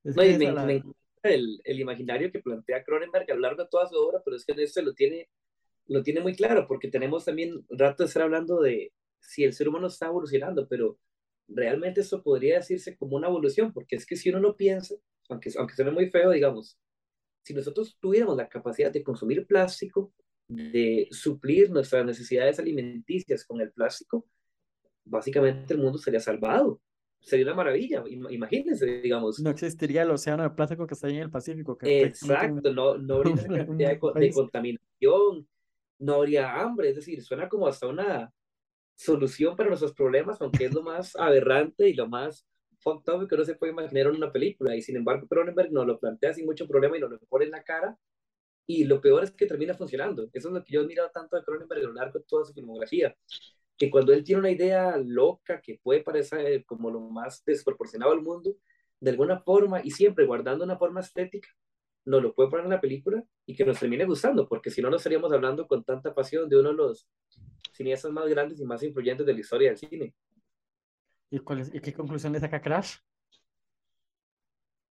Es no, me, la... me, el, el imaginario que plantea Cronenberg a lo largo de toda su obra, pero es que en lo tiene lo tiene muy claro, porque tenemos también rato de estar hablando de si el ser humano está evolucionando, pero realmente eso podría decirse como una evolución, porque es que si uno lo piensa, aunque, aunque suene muy feo, digamos, si nosotros tuviéramos la capacidad de consumir plástico, de suplir nuestras necesidades alimenticias con el plástico, básicamente el mundo sería salvado. Sería una maravilla, imagínense, digamos. No existiría el océano de plástico que está ahí en el Pacífico. Que Exacto, no, no habría cantidad de, de contaminación, no habría hambre, es decir, suena como hasta una solución para nuestros problemas, aunque es lo más aberrante y lo más fucked up que uno se puede imaginar en una película, y sin embargo Cronenberg nos lo plantea sin mucho problema y nos lo pone en la cara, y lo peor es que termina funcionando. Eso es lo que yo he mirado tanto de Cronenberg a lo largo de toda su filmografía, que cuando él tiene una idea loca que puede parecer como lo más desproporcionado al mundo, de alguna forma, y siempre guardando una forma estética, nos lo puede poner en la película y que nos termine gustando, porque si no, no estaríamos hablando con tanta pasión de uno de los cineastas más grandes y más influyentes de la historia del cine. ¿Y, cuál es, y qué conclusión le saca Crash?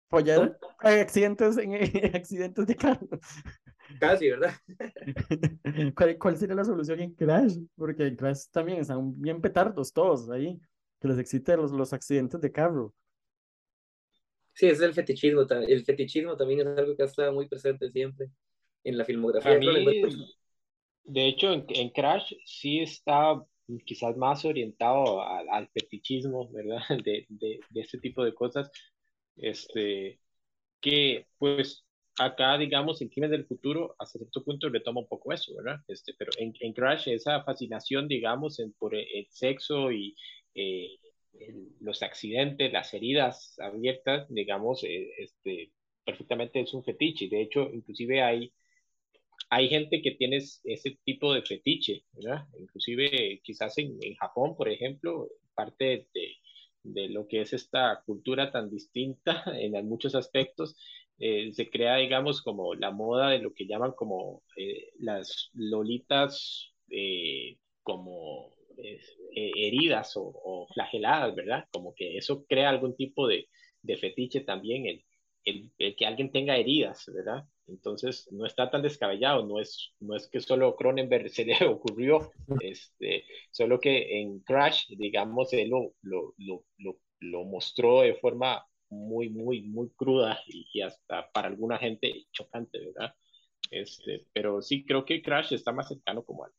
Follar hay accidentes, en, accidentes de carro. Casi, ¿verdad? ¿Cuál, cuál sería la solución en Crash? Porque en Crash también están bien petardos todos ahí, que les exciten los, los accidentes de carro. Sí, es el fetichismo. El fetichismo también es algo que ha estado muy presente siempre en la filmografía mí, de hecho, en, en Crash sí está quizás más orientado al, al fetichismo, ¿verdad? De, de, de este tipo de cosas. Este, que pues acá, digamos, en Crimen del Futuro, hasta cierto punto retoma un poco eso, ¿verdad? Este, pero en, en Crash esa fascinación, digamos, en, por el, el sexo y eh, el- los accidentes, las heridas abiertas, digamos, eh, este, perfectamente es un fetiche. De hecho, inclusive hay hay gente que tiene es- ese tipo de fetiche, ¿verdad? Inclusive quizás en, en Japón, por ejemplo, parte de, de lo que es esta cultura tan distinta en muchos aspectos, eh, se crea, digamos, como la moda de lo que llaman como eh, las lolitas eh, como heridas o, flageladas, ¿verdad? Como que eso crea algún tipo de, de fetiche también, el, el, el que alguien tenga heridas, ¿verdad? Entonces, no está tan descabellado, no es, no es que solo Cronenberg se le ocurrió, este, solo que en Crash, digamos, él lo, lo, lo, lo mostró de forma muy, muy, muy cruda y, hasta para alguna gente chocante, ¿verdad? Este, pero sí creo que Crash está más cercano como al,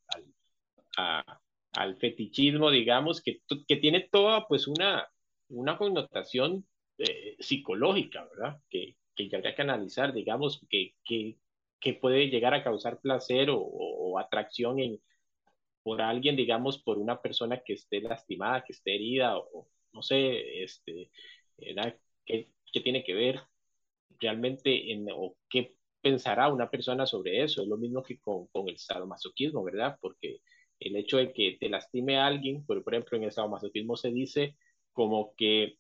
al, al fetichismo, digamos, que, que tiene toda pues una, una connotación eh, psicológica, ¿verdad? Que, que ya habría que analizar, digamos, que, que, que puede llegar a causar placer o, atracción en, por alguien, digamos, por una persona que esté lastimada, que esté herida, o no sé, este, ¿verdad? ¿Qué, qué tiene que ver realmente en, o qué pensará una persona sobre eso? Es lo mismo que con, con el sadomasoquismo, ¿verdad? Porque el hecho de que te lastime a alguien, por, por ejemplo, en el sadomasoquismo se dice como que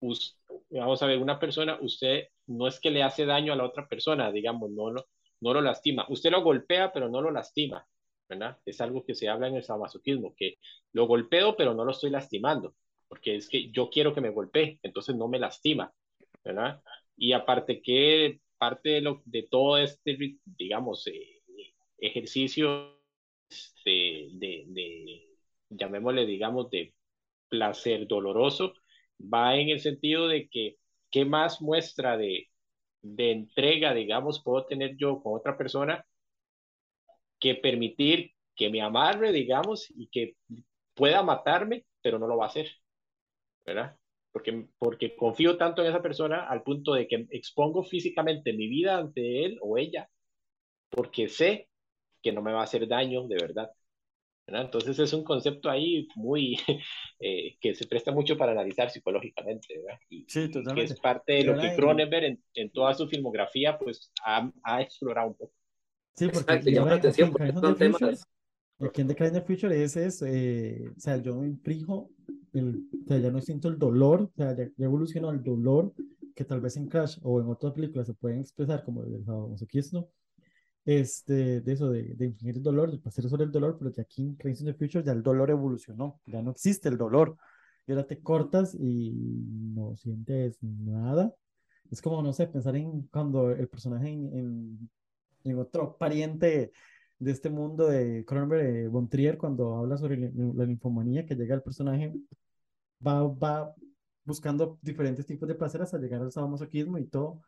us- vamos a ver, una persona, usted no es que le hace daño a la otra persona, digamos, no lo, no lo lastima. Usted lo golpea, pero no lo lastima, ¿verdad? Es algo que se habla en el sadomasoquismo, que lo golpeo, pero no lo estoy lastimando, porque es que yo quiero que me golpee, entonces no me lastima, ¿verdad? Y aparte que parte de, lo, de todo este, digamos, eh, ejercicio este, de, de, llamémosle, digamos, de placer doloroso, va en el sentido de que, ¿qué más muestra de, de entrega, digamos, puedo tener yo con otra persona que permitir que me amarre, digamos, y que pueda matarme, pero no lo va a hacer, ¿verdad? Porque, porque confío tanto en esa persona al punto de que expongo físicamente mi vida ante él o ella, porque sé que no me va a hacer daño de verdad. ¿verdad? Entonces es un concepto ahí muy eh, que se presta mucho para analizar psicológicamente, ¿verdad? Y, Sí, y que totalmente. es parte de lo que en- Cronenberg en, en toda su filmografía pues ha, ha explorado un poco. Sí, porque Exacto, llama la atención porque son the Future, temas. aquí en The Crimes of the Future es, es eh, o sea, yo me inflijo, el, o sea, ya no siento el dolor, o sea, ya, ya evolucionó al dolor que tal vez en Crash o en otras películas se pueden expresar como el sadomasoquismo, este, de eso, de, de infligir el dolor, de placer sobre el dolor, pero que aquí en Crimes of the Future ya el dolor evolucionó, ya no existe el dolor, y ahora te cortas y no sientes nada. Es como, no sé, pensar en cuando el personaje en, en, en otro pariente de este mundo de Cronenberg, eh, Von Trier, cuando habla sobre la linfomanía, que llega el personaje, va, va buscando diferentes tipos de placer hasta llegar al sadomasoquismo y todo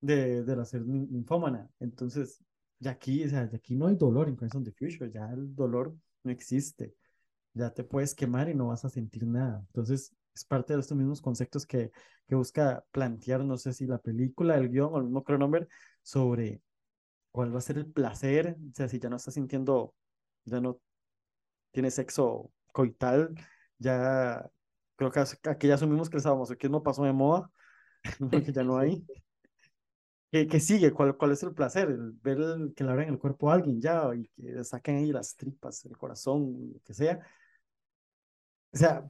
de, de la ser ninfómana. Entonces, ya aquí, o sea, ya aquí no hay dolor en the Future, ya el dolor no existe. Ya te puedes quemar y no vas a sentir nada. Entonces, es parte de estos mismos conceptos que, que busca plantear, no sé si la película, el guion o el mismo Cronenberg, sobre cuál va a ser el placer, o sea, si ya no estás sintiendo, ya no tienes sexo coital, ya creo que aquí ya asumimos que el sadomasoquismo pasó de moda, porque ya no hay. ¿Qué, qué sigue? ¿Cuál, cuál es el placer? El ver el- que le abren el cuerpo a alguien ya y que le saquen ahí las tripas, el corazón, lo que sea. O sea,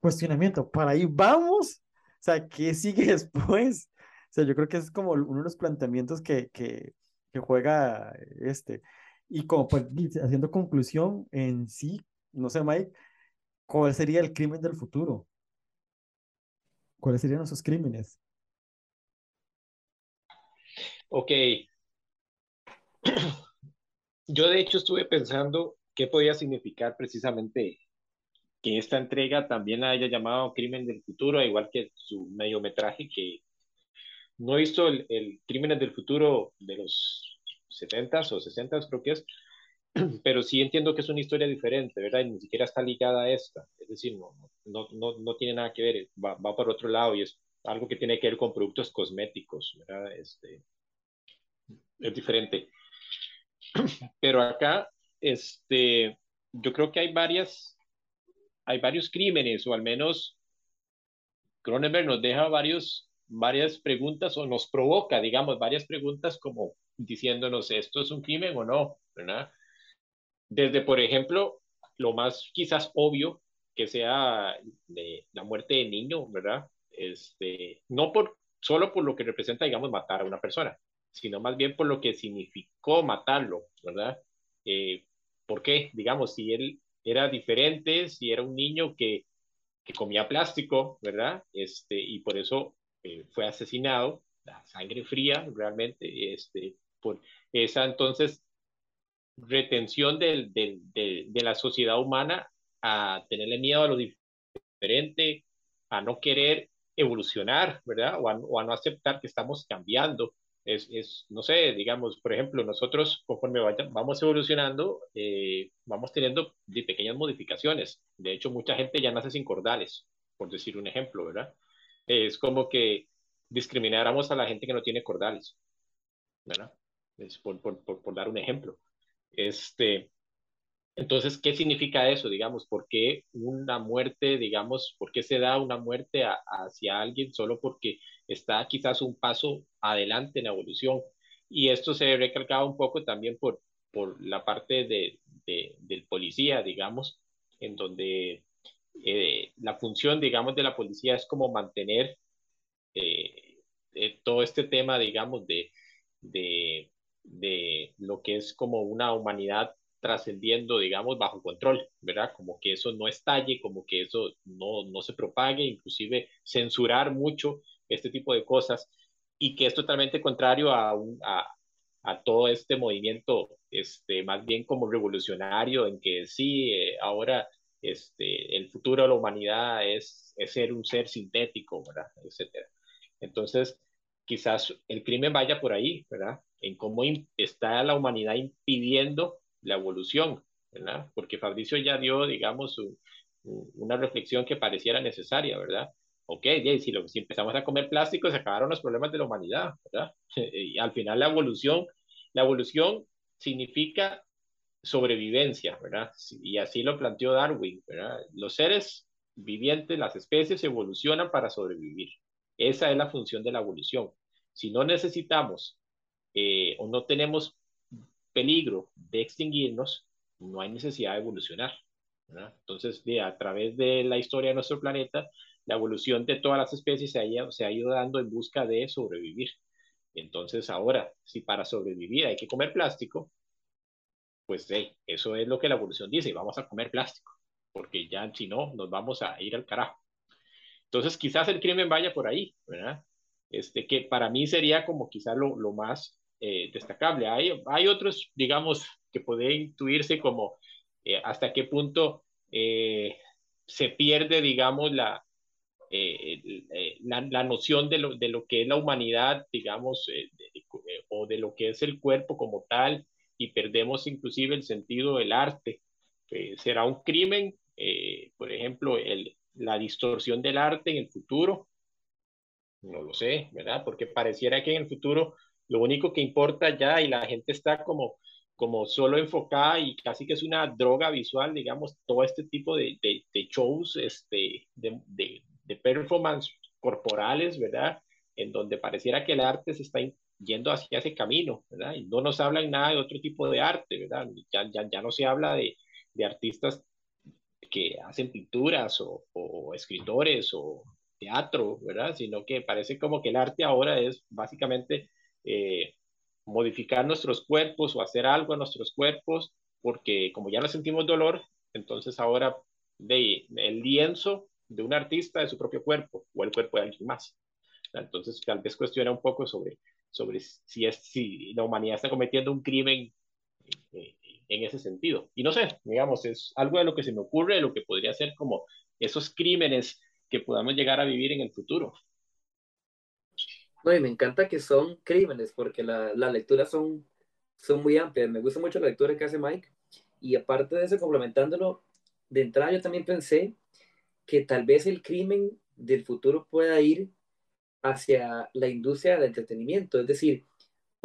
cuestionamiento, ¿para ahí vamos? O sea, ¿qué sigue después? O sea, yo creo que es como uno de los planteamientos que, que, que juega este. Y como pues, haciendo conclusión en sí, no sé, Mike, ¿cuál sería el crimen del futuro? ¿Cuáles serían esos crímenes? Ok, yo de hecho estuve pensando qué podía significar precisamente que esta entrega también la haya llamado Crimen del Futuro, igual que su mediometraje, que no he visto el, el Crímenes del Futuro de los 70s o 60s, creo que es, pero sí entiendo que es una historia diferente, ¿verdad? Y ni siquiera está ligada a esta, es decir, no, no, no, no tiene nada que ver, va, va por otro lado y es algo que tiene que ver con productos cosméticos, ¿verdad? Este, es diferente. Pero acá, este, yo creo que hay varias, hay varios crímenes, o al menos Cronenberg nos deja varios, varias preguntas, o nos provoca, digamos, varias preguntas como diciéndonos, ¿esto es un crimen o no? ¿verdad? Desde, por ejemplo, lo más quizás obvio, que sea de la muerte de niño, ¿verdad? Este, no por, solo por lo que representa, digamos, matar a una persona, sino más bien por lo que significó matarlo, ¿verdad? Eh, ¿Por qué? Digamos, si él era diferente, si era un niño que, que comía plástico, ¿verdad? Este, y por eso eh, fue asesinado, la sangre fría, realmente, este, por esa entonces retención del, del, de, de la sociedad humana a tenerle miedo a lo diferente, a no querer evolucionar, ¿verdad? O a, no aceptar que estamos cambiando. Es, es, no sé, digamos, por ejemplo, nosotros conforme vaya, vamos evolucionando, eh, vamos teniendo pequeñas modificaciones. De hecho, mucha gente ya nace sin cordales, por decir un ejemplo, ¿verdad? Es como que discrimináramos a la gente que no tiene cordales, ¿verdad? Por, por, por dar un ejemplo. Este, entonces, ¿qué significa eso? Digamos, ¿por qué una muerte, digamos, por qué se da una muerte hacia alguien solo porque está quizás un paso adelante en la evolución? Y esto se recalcaba un poco también por, por la parte de, de, del policía, digamos, en donde eh, la función, digamos, de la policía es como mantener eh, eh, todo este tema, digamos, de, de, de lo que es como una humanidad trascendiendo, digamos, bajo control, ¿verdad? Como que eso no estalle, como que eso no, no se propague, inclusive censurar mucho este tipo de cosas y que es totalmente contrario a, a, a todo este movimiento, este, más bien como revolucionario, en que sí, eh, ahora este, el futuro de la humanidad es, es ser un ser sintético, ¿verdad? Etcétera. Entonces, quizás el crimen vaya por ahí, ¿verdad? En cómo está la humanidad impidiendo la evolución, ¿verdad? Porque Fabricio ya dio, digamos, un, una reflexión que pareciera necesaria, ¿verdad? Ok, si, lo, si empezamos a comer plástico, se acabaron los problemas de la humanidad, ¿verdad? Y al final la evolución, la evolución significa sobrevivencia, ¿verdad? Y así lo planteó Darwin, ¿verdad? Los seres vivientes, las especies evolucionan para sobrevivir. Esa es la función de la evolución. Si no necesitamos eh, o no tenemos peligro de extinguirnos, no hay necesidad de evolucionar. Entonces, de, a través de la historia de nuestro planeta, la evolución de todas las especies se ha, ido dando en busca de sobrevivir. Entonces, ahora, si para sobrevivir hay que comer plástico, pues hey, eso es lo que la evolución dice, vamos a comer plástico, porque ya si no, nos vamos a ir al carajo. Entonces, quizás el crimen vaya por ahí, ¿verdad? Este, que para mí sería como quizás lo, lo más eh, destacable. Hay, hay otros, digamos, que puede intuirse como eh, hasta qué punto eh, se pierde, digamos, la, eh, la, la, noción de lo, de lo que es la humanidad, digamos, o de lo que es el cuerpo como tal, y perdemos inclusive el sentido del arte. será un crimen, por ejemplo, el, la distorsión del arte en el futuro. No lo sé, ¿verdad? Porque pareciera que en el futuro lo único que importa ya y la gente está como, como solo enfocada y casi que es una droga visual, digamos, todo este tipo de, de, de shows, este, de, de, de, performance corporales, ¿verdad? En donde pareciera que el arte se está yendo hacia ese camino, ¿verdad? Y no nos hablan nada de otro tipo de arte, ¿verdad? Ya, ya, ya no se habla de, de artistas que hacen pinturas o, o escritores o teatro, ¿verdad? Sino que parece como que el arte ahora es básicamente eh, modificar nuestros cuerpos o hacer algo a nuestros cuerpos, porque como ya no sentimos dolor, entonces ahora de, el lienzo de un artista de su propio cuerpo o el cuerpo de alguien más. Entonces tal vez cuestiona un poco sobre, sobre si, es, si la humanidad está cometiendo un crimen eh, en ese sentido. Y no sé, digamos, es algo de lo que se me ocurre, de lo que podría ser como esos crímenes que podamos llegar a vivir en el futuro. No, y me encanta que son crímenes, porque las lecturas son, son muy amplias. Me gusta mucho la lectura que hace Mike. Y aparte de eso, complementándolo, de entrada yo también pensé que tal vez el crimen del futuro pueda ir hacia la industria del entretenimiento, es decir,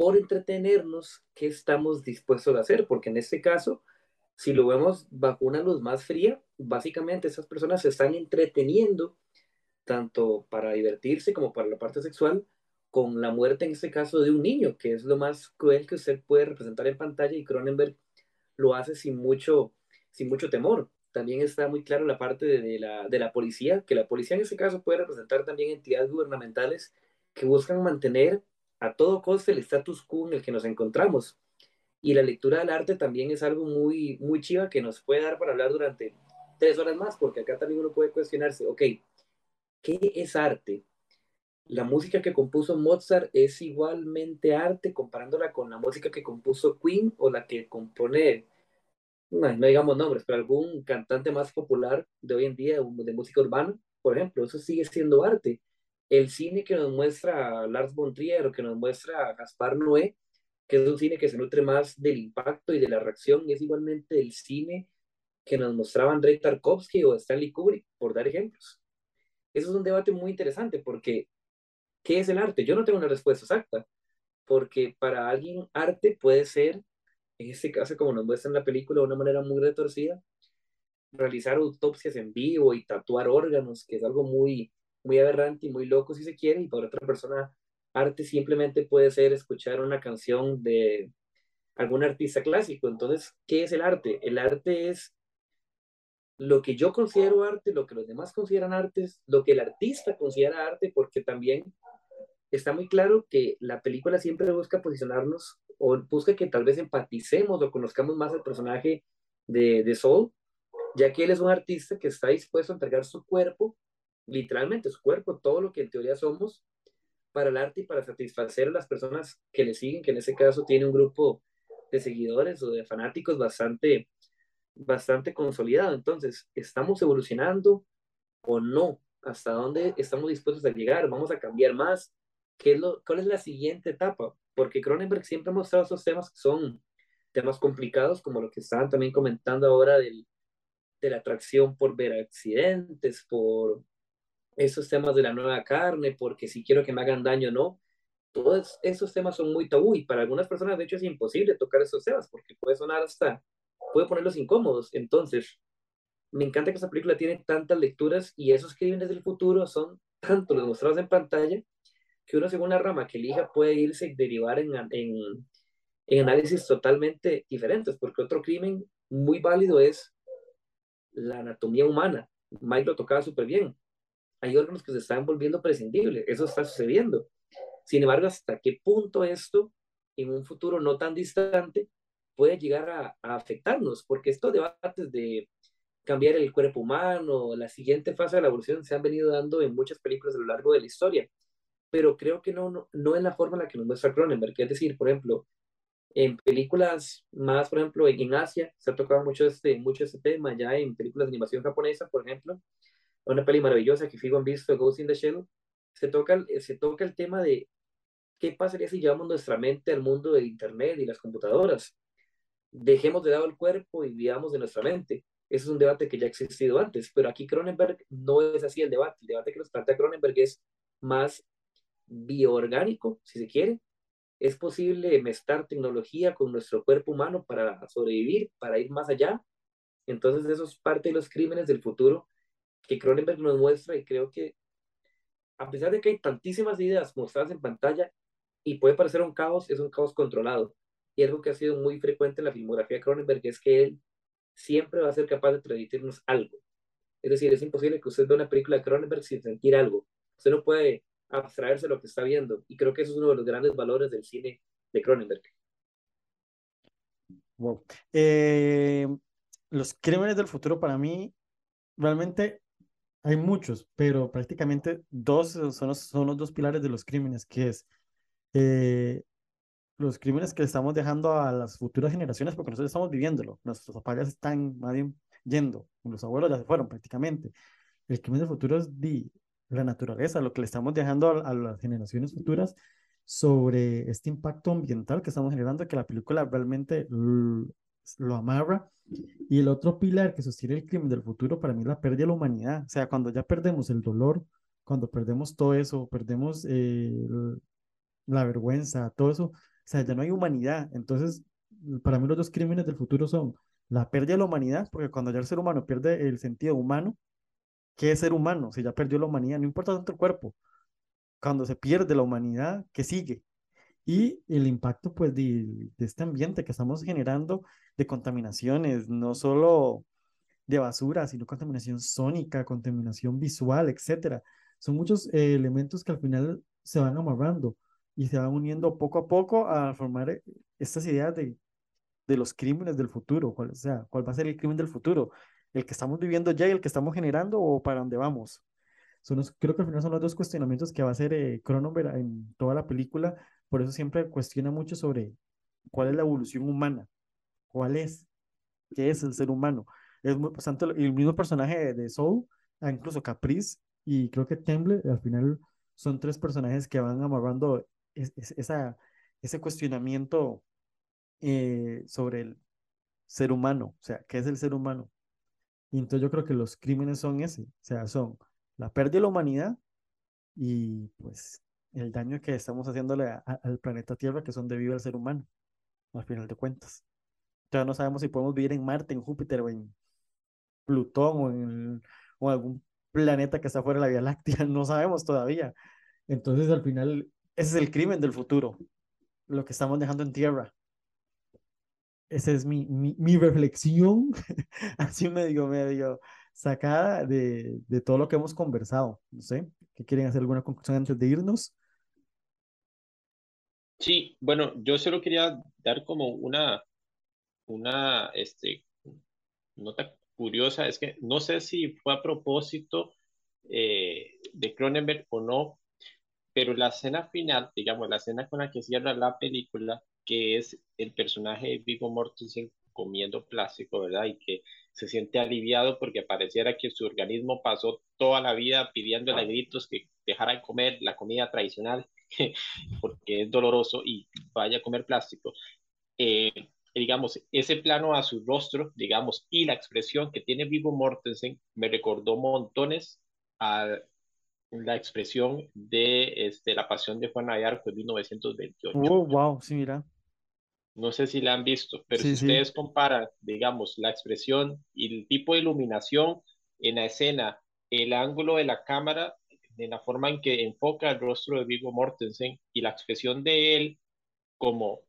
por entretenernos, ¿qué estamos dispuestos a hacer? Porque en este caso, si lo vemos bajo una luz más fría, básicamente esas personas se están entreteniendo tanto para divertirse como para la parte sexual con la muerte en este caso de un niño, que es lo más cruel que usted puede representar en pantalla y Cronenberg lo hace sin mucho, sin mucho temor. También está muy claro la parte de, la, de la policía, que la policía en este caso puede representar también entidades gubernamentales que buscan mantener a todo coste el status quo en el que nos encontramos. Y la lectura del arte también es algo muy, muy chiva que nos puede dar para hablar durante tres horas más, porque acá también uno puede cuestionarse, ok, ¿qué es arte? La música que compuso Mozart es igualmente arte comparándola con la música que compuso Queen o la que compone, no, digamos nombres, pero algún cantante más popular de hoy en día de música urbana, por ejemplo, eso sigue siendo arte el cine que nos muestra Lars von Trier o que nos muestra Gaspar Noé, que es un cine que se nutre más del impacto y de la reacción, es igualmente el cine que nos mostraba Andrei Tarkovsky o Stanley Kubrick, por dar ejemplos. Eso es un debate muy interesante porque, ¿qué es el arte? Yo no tengo una respuesta exacta, porque para alguien arte puede ser, en este caso como nos muestra en la película, de una manera muy retorcida, realizar autopsias en vivo y tatuar órganos, que es algo muy, muy aberrante y muy loco si se quiere, y para otra persona arte simplemente puede ser escuchar una canción de algún artista clásico. Entonces, ¿qué es el arte? El arte es lo que yo considero arte, lo que los demás consideran arte, lo que el artista considera arte, porque también está muy claro que la película siempre busca posicionarnos o busca que tal vez empaticemos o conozcamos más al personaje de, de Soul, ya que él es un artista que está dispuesto a entregar su cuerpo literalmente su cuerpo, todo lo que en teoría somos para el arte y para satisfacer a las personas que le siguen, que en ese caso tiene un grupo de seguidores o de fanáticos bastante, bastante consolidado. Entonces, ¿estamos evolucionando o no? ¿Hasta dónde estamos dispuestos a llegar? ¿Vamos a cambiar más? ¿Qué es lo, ¿Cuál es la siguiente etapa? Porque Cronenberg siempre ha mostrado esos temas que son temas complicados, como lo que estaban también comentando ahora del, de la atracción por ver accidentes, por esos temas de la nueva carne, porque si quiero que me hagan daño no. Todos esos temas son muy tabú y para algunas personas de hecho es imposible tocar esos temas porque puede sonar hasta, puede ponerlos incómodos. Entonces, me encanta que esta película tiene tantas lecturas y esos crímenes del futuro son tanto los mostrados en pantalla que uno según la rama que elija puede irse y derivar en, en, en análisis totalmente diferentes, porque otro crimen muy válido es la anatomía humana. Mike lo tocaba súper bien hay órganos que se están volviendo prescindibles, eso está sucediendo. Sin embargo, ¿hasta qué punto esto en un futuro no tan distante puede llegar a, afectarnos? Porque estos debates de cambiar el cuerpo humano, la siguiente fase de la evolución se han venido dando en muchas películas a lo largo de la historia, pero creo que no, no, no en la forma en la que nos muestra Cronenberg, es decir, por ejemplo, en películas más, por ejemplo, en, Asia se ha tocado mucho este, mucho este tema, ya en películas de animación japonesa, por ejemplo, una peli maravillosa que Figo han visto, Ghost in the Shell, se toca, se toca el tema de qué pasaría si llevamos nuestra mente al mundo del Internet y las computadoras. Dejemos de lado el cuerpo y vivamos de nuestra mente. Ese es un debate que ya ha existido antes, pero aquí Cronenberg no es así el debate. El debate que nos plantea Cronenberg es más bioorgánico, si se quiere. ¿Es posible mezclar tecnología con nuestro cuerpo humano para sobrevivir, para ir más allá? Entonces eso es parte de los crímenes del futuro que Cronenberg nos muestra y creo que a pesar de que hay tantísimas ideas mostradas en pantalla y puede parecer un caos, es un caos controlado. Y algo que ha sido muy frecuente en la filmografía de Cronenberg es que él siempre va a ser capaz de transmitirnos algo. Es decir, es imposible que usted vea una película de Cronenberg sin sentir algo. Usted no puede abstraerse de lo que está viendo. Y creo que eso es uno de los grandes valores del cine de Cronenberg. Wow. Eh, los crímenes del futuro para mí realmente hay muchos, pero prácticamente dos son los, son los dos pilares de los crímenes, que es eh, los crímenes que estamos dejando a las futuras generaciones, porque nosotros estamos viviéndolo, nuestros papás están más bien yendo, los abuelos ya se fueron prácticamente. El crimen del futuro es de la naturaleza, lo que le estamos dejando a, a las generaciones futuras sobre este impacto ambiental que estamos generando, que la película realmente lo amarra. Y el otro pilar que sostiene el crimen del futuro para mí es la pérdida de la humanidad. O sea, cuando ya perdemos el dolor, cuando perdemos todo eso, perdemos eh, la vergüenza, todo eso, o sea, ya no hay humanidad. Entonces, para mí los dos crímenes del futuro son la pérdida de la humanidad, porque cuando ya el ser humano pierde el sentido humano, ¿qué es ser humano? Si ya perdió la humanidad, no importa tanto el cuerpo, cuando se pierde la humanidad, ¿qué sigue? Y el impacto, pues, de, de este ambiente que estamos generando de contaminaciones, no solo de basura, sino contaminación sónica, contaminación visual, etcétera. Son muchos eh, elementos que al final se van amarrando y se van uniendo poco a poco a formar estas ideas de, de los crímenes del futuro, cuál, o sea, cuál va a ser el crimen del futuro, el que estamos viviendo ya y el que estamos generando o para dónde vamos. Son creo que al final son los dos cuestionamientos que va a hacer eh, Cronenberg en toda la película, por eso siempre cuestiona mucho sobre cuál es la evolución humana, cuál es, qué es el ser humano. Es muy bastante, el mismo personaje de Soul, ah, incluso Caprice y creo que Temple, al final son tres personajes que van amarrando esa, ese cuestionamiento eh, sobre el ser humano, o sea, ¿qué es el ser humano? Y entonces yo creo que los crímenes son ese, o sea, son la pérdida de la humanidad y pues el daño que estamos haciéndole al planeta Tierra que son debido al ser humano, al final de cuentas. Todavía no sabemos si podemos vivir en Marte, en Júpiter o en Plutón o en, o algún planeta que está fuera de la Vía Láctea, no sabemos todavía. Entonces al final ese es el crimen del futuro, lo que estamos dejando en Tierra. Esa es mi, mi, mi reflexión, así medio, medio sacada de, de todo lo que hemos conversado. No sé, ¿qué quieren hacer alguna conclusión antes de irnos? Sí, bueno, yo solo quería dar como una, una este, nota curiosa, es que no sé si fue a propósito eh, de Cronenberg o no, pero la escena final, digamos, la escena con la que cierra la película, que es el personaje de Viggo Mortensen comiendo plástico, ¿verdad? Y que se siente aliviado porque pareciera que su organismo pasó toda la vida pidiéndole a gritos que dejara de comer la comida tradicional porque es doloroso y vaya a comer plástico. Eh, digamos, ese plano a su rostro, digamos, y la expresión que tiene Viggo Mortensen me recordó montones a la expresión de este, La Pasión de Juana de Arco de 1928. Oh, wow, sí, mira. No sé si la han visto, pero si ustedes comparan, digamos, la expresión y el tipo de iluminación en la escena, el ángulo de la cámara, en la forma en que enfoca el rostro de Viggo Mortensen y la expresión de él como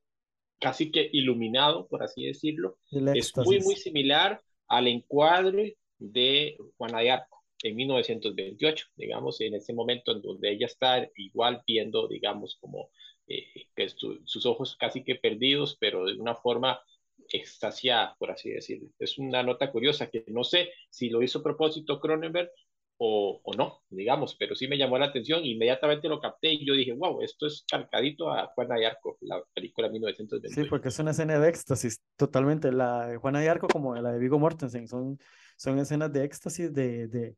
casi que iluminado, por así decirlo, es muy, muy similar al encuadre de Juana de Arco en 1928, digamos, en ese momento en donde ella está igual viendo, digamos, como eh, que sus ojos casi que perdidos, pero de una forma extasiada, por así decirlo. Es una nota curiosa que no sé si lo hizo a propósito Cronenberg o, o, no, digamos, pero sí me llamó la atención, inmediatamente lo capté y yo dije, wow, esto es calcadito a Juana de Arco, la película de 1928. Sí, porque es una escena de éxtasis, totalmente, la de Juana de Arco como la de Vigo Mortensen, son, son escenas de éxtasis, de, de,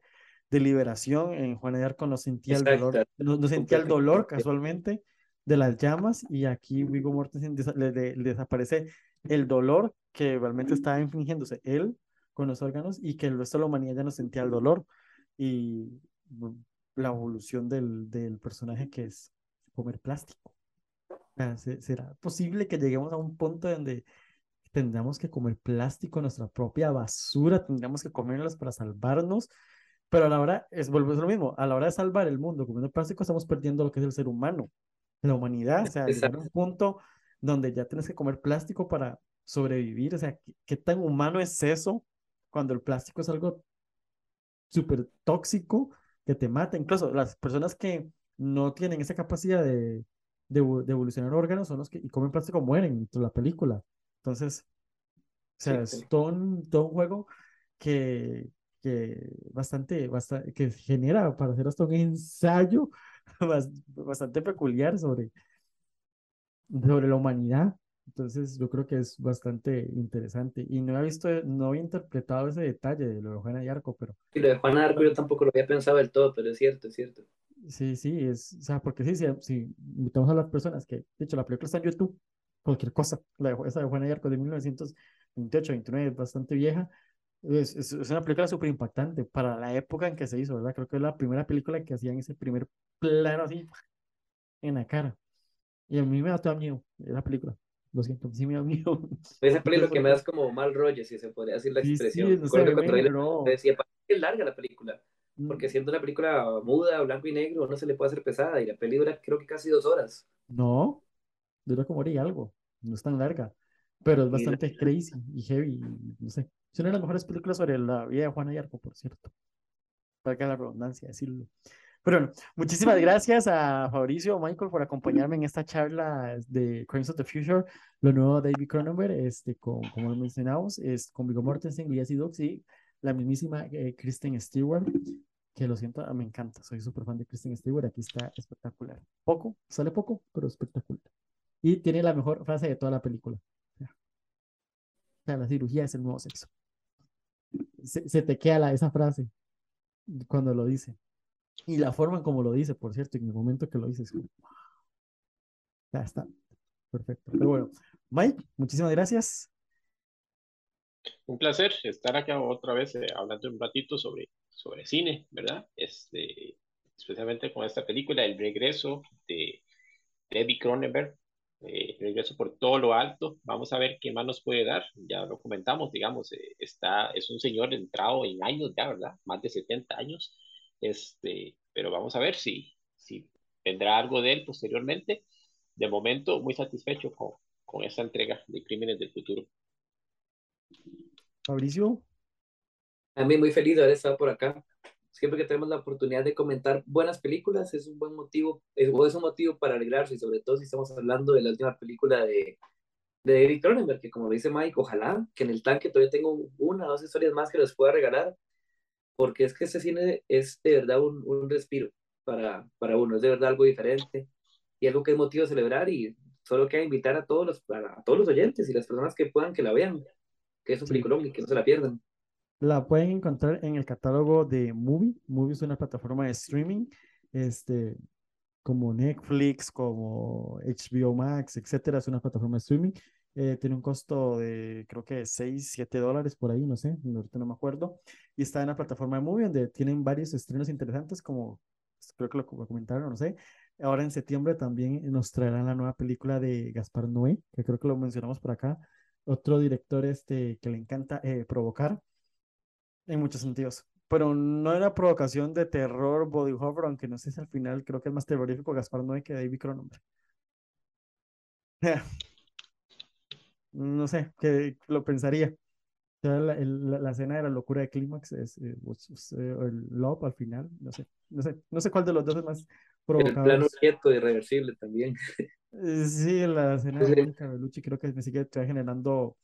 de liberación, en Juana de Arco no sentía el dolor, no, sentía el dolor casualmente de las llamas y aquí Vigo Mortensen le, desaparece el dolor que realmente estaba infligiéndose él con los órganos y que el resto de la humanidad ya no sentía el dolor y la evolución del, del personaje que es comer plástico. ¿Será posible que lleguemos a un punto donde tendríamos que comer plástico, nuestra propia basura, tendríamos que comerlas para salvarnos? Pero a la hora, es, volvemos lo mismo, a la hora de salvar el mundo comiendo plástico estamos perdiendo lo que es el ser humano, la humanidad, o sea, llegar a un punto donde ya tienes que comer plástico para sobrevivir, o sea, qué tan humano es eso cuando el plástico es algo súper tóxico que te mata. Incluso las personas que no tienen esa capacidad de, de, evolucionar órganos son los que y comen plástico mueren en la película. Entonces, o sea, es Todo, un, todo un juego que, que bastante, bastante, que genera para hacer hasta un ensayo bastante peculiar sobre, sobre la humanidad. Entonces yo creo que es bastante interesante. Y no había visto, no había interpretado ese detalle de lo de Juana de Arco, pero Y lo de Juana de Arco yo tampoco lo había pensado del todo, pero es cierto, es cierto. sí, sí, es, o sea, porque sí, sí, si invitamos a las personas que, de hecho, la película está en YouTube, cualquier cosa, la de, esa de Juana de Arco de 1928, 29, es bastante vieja. Es, es, es una película súper impactante para la época en que se hizo, ¿verdad? Creo que es la primera película que hacían ese primer plano así en la cara. Y a mí me da todo miedo la película. Lo siento, sí me da miedo. Esa película que me das como mal rollo, si se podría decir la Sí, expresión. sí, no sé, que me decía, "¿Para qué es larga la película? Mm, Porque siendo una película muda, blanco y negro, no se le puede hacer pesada. Y la película creo que casi dos horas. No, dura como hora y algo. No es tan larga, pero es Y bastante crazy y heavy. No sé. Es una de las mejores películas sobre la vida de Juana y Arco, por cierto. Para que la redundancia decirlo. Pero bueno, muchísimas gracias a Fabricio, Michael, por acompañarme en esta charla de Crimes of the Future, lo nuevo de David Cronenberg, este, con, como lo mencionamos, es con Viggo Mortensen, Lee Dux y la mismísima eh, Kristen Stewart, que lo siento, me encanta, soy súper fan de Kristen Stewart, aquí está espectacular. Poco, sale poco, pero espectacular. Y tiene la mejor frase de toda la película. O sea, la cirugía es el nuevo sexo. Se, se te queda esa frase cuando lo dice. Y la forma como lo dice, por cierto, en el momento que lo dice, es como, ya está. Perfecto. Pero bueno, Mike, muchísimas gracias. Un placer estar acá otra vez eh, hablando un ratito sobre, sobre cine, ¿verdad? Este, especialmente con esta película, El regreso de David Cronenberg, eh, regreso por todo lo alto. Vamos a ver qué más nos puede dar. Ya lo comentamos, digamos, eh, está, es un señor entrado en años ya, ¿verdad? Más de 70 años. Este, pero vamos a ver si, si vendrá algo de él posteriormente. De momento, muy satisfecho con, con esta entrega de Crímenes del Futuro. Fabricio, También muy feliz de haber estado por acá. Siempre que tenemos la oportunidad de comentar buenas películas, es un buen motivo, es, o es un motivo para alegrarse, y sobre todo si estamos hablando de la última película de, de David Cronenberg, que como dice Mike, ojalá que en el tanque todavía tengo una o dos historias más que les pueda regalar, porque es que este cine es de verdad un, un respiro para, para uno, es de verdad algo diferente y algo que es motivo de celebrar y solo queda invitar a todos los, a, a todos los oyentes y las personas que puedan que la vean, que es un peliculón y que no se la pierdan. la pueden encontrar en el catálogo de Movie. Movie es una plataforma de streaming, este, como Netflix, como HBO Max, etcétera. Es una plataforma de streaming. Eh, tiene un costo de creo que 6, 7 dólares por ahí, no sé, ahorita no me acuerdo. Y está en la plataforma de Movie, donde tienen varios estrenos interesantes, como pues, creo que lo, comentaron, no sé. Ahora en septiembre también nos traerán la nueva película de Gaspar Noé, que creo que lo mencionamos por acá. Otro director este, que le encanta eh, provocar en muchos sentidos. Pero no era provocación de terror, body horror, aunque no sé si al final creo que es más terrorífico Gaspar Noé que David Cronenberg. No sé, que lo pensaría. La, el- la- escena de la locura de Clímax es, eh, was- was, eh, el Love al final, no sé, no sé, no sé cuál de los dos es más El plano provocador. quieto, irreversible también. Eh, Sí, la escena de. Mónica Bellucci creo que me sigue generando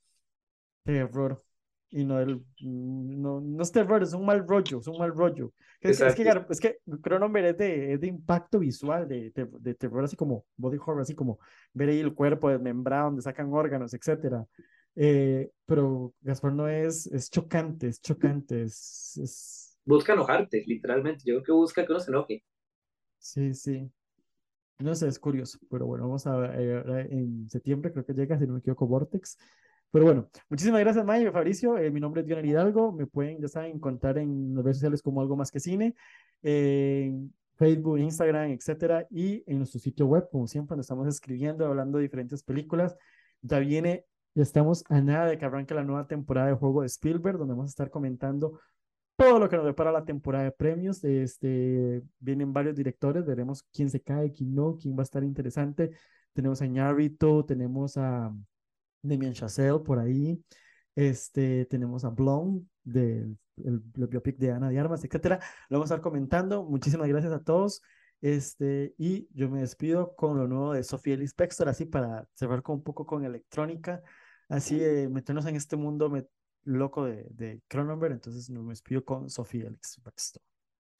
terror. Y no, el, mm, no, no es terror, es un mal rollo, es un mal rollo. Es que, es que, es que Cronenberg es de, es de impacto visual, de, de, de terror, así como body horror, así como ver ahí el cuerpo desmembrado, donde sacan órganos, etcétera. Eh, pero Gaspar no es, es chocante, es chocante, es, es, Busca enojarte, literalmente. Yo creo que busca que uno se enoje. sí, sí. No sé, es curioso, pero bueno, vamos a ver eh, en septiembre, creo que llega, si no me equivoco, Vortex. Pero bueno, muchísimas gracias, Mayo Fabricio. Eh, mi nombre es Dioner Hidalgo. Me pueden, ya saben, encontrar en las redes sociales como Algo Más que Cine, en Facebook, Instagram, etcétera, y en nuestro sitio web, como siempre, donde estamos escribiendo, hablando de diferentes películas. Ya viene, ya estamos a nada de que arranque la nueva temporada de Juego de Spielberg, donde vamos a estar comentando todo lo que nos depara la temporada de premios. Este, vienen varios directores, veremos quién se cae, quién no, quién va a estar interesante. Tenemos a Iñárritu, tenemos a Damien Chazelle por ahí, este, tenemos a Blonde del el, el biopic de Ana de Armas, etcétera. Lo vamos a estar comentando. Muchísimas gracias a todos. Este, y yo me despido con lo nuevo de Sofía Ellis Bextor, así para cerrar con un poco con electrónica, así de meternos en este mundo me- loco de, de Cronenberg. Entonces, me despido con Sofía Ellis Bextor.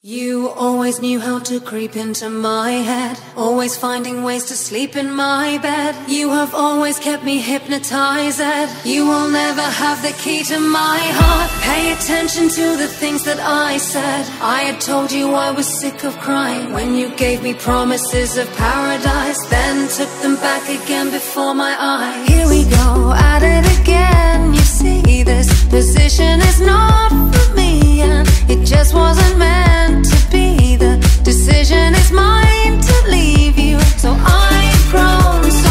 You always knew how to creep into my head, always finding ways to sleep in my bed. You have always kept me hypnotized. You will never have the key to my heart. Pay attention to the things that I said. I had told you I was sick of crying when you gave me promises of paradise, then took them back again before my eyes. Here we go, at it again. You see, this position is not for me so I've grown so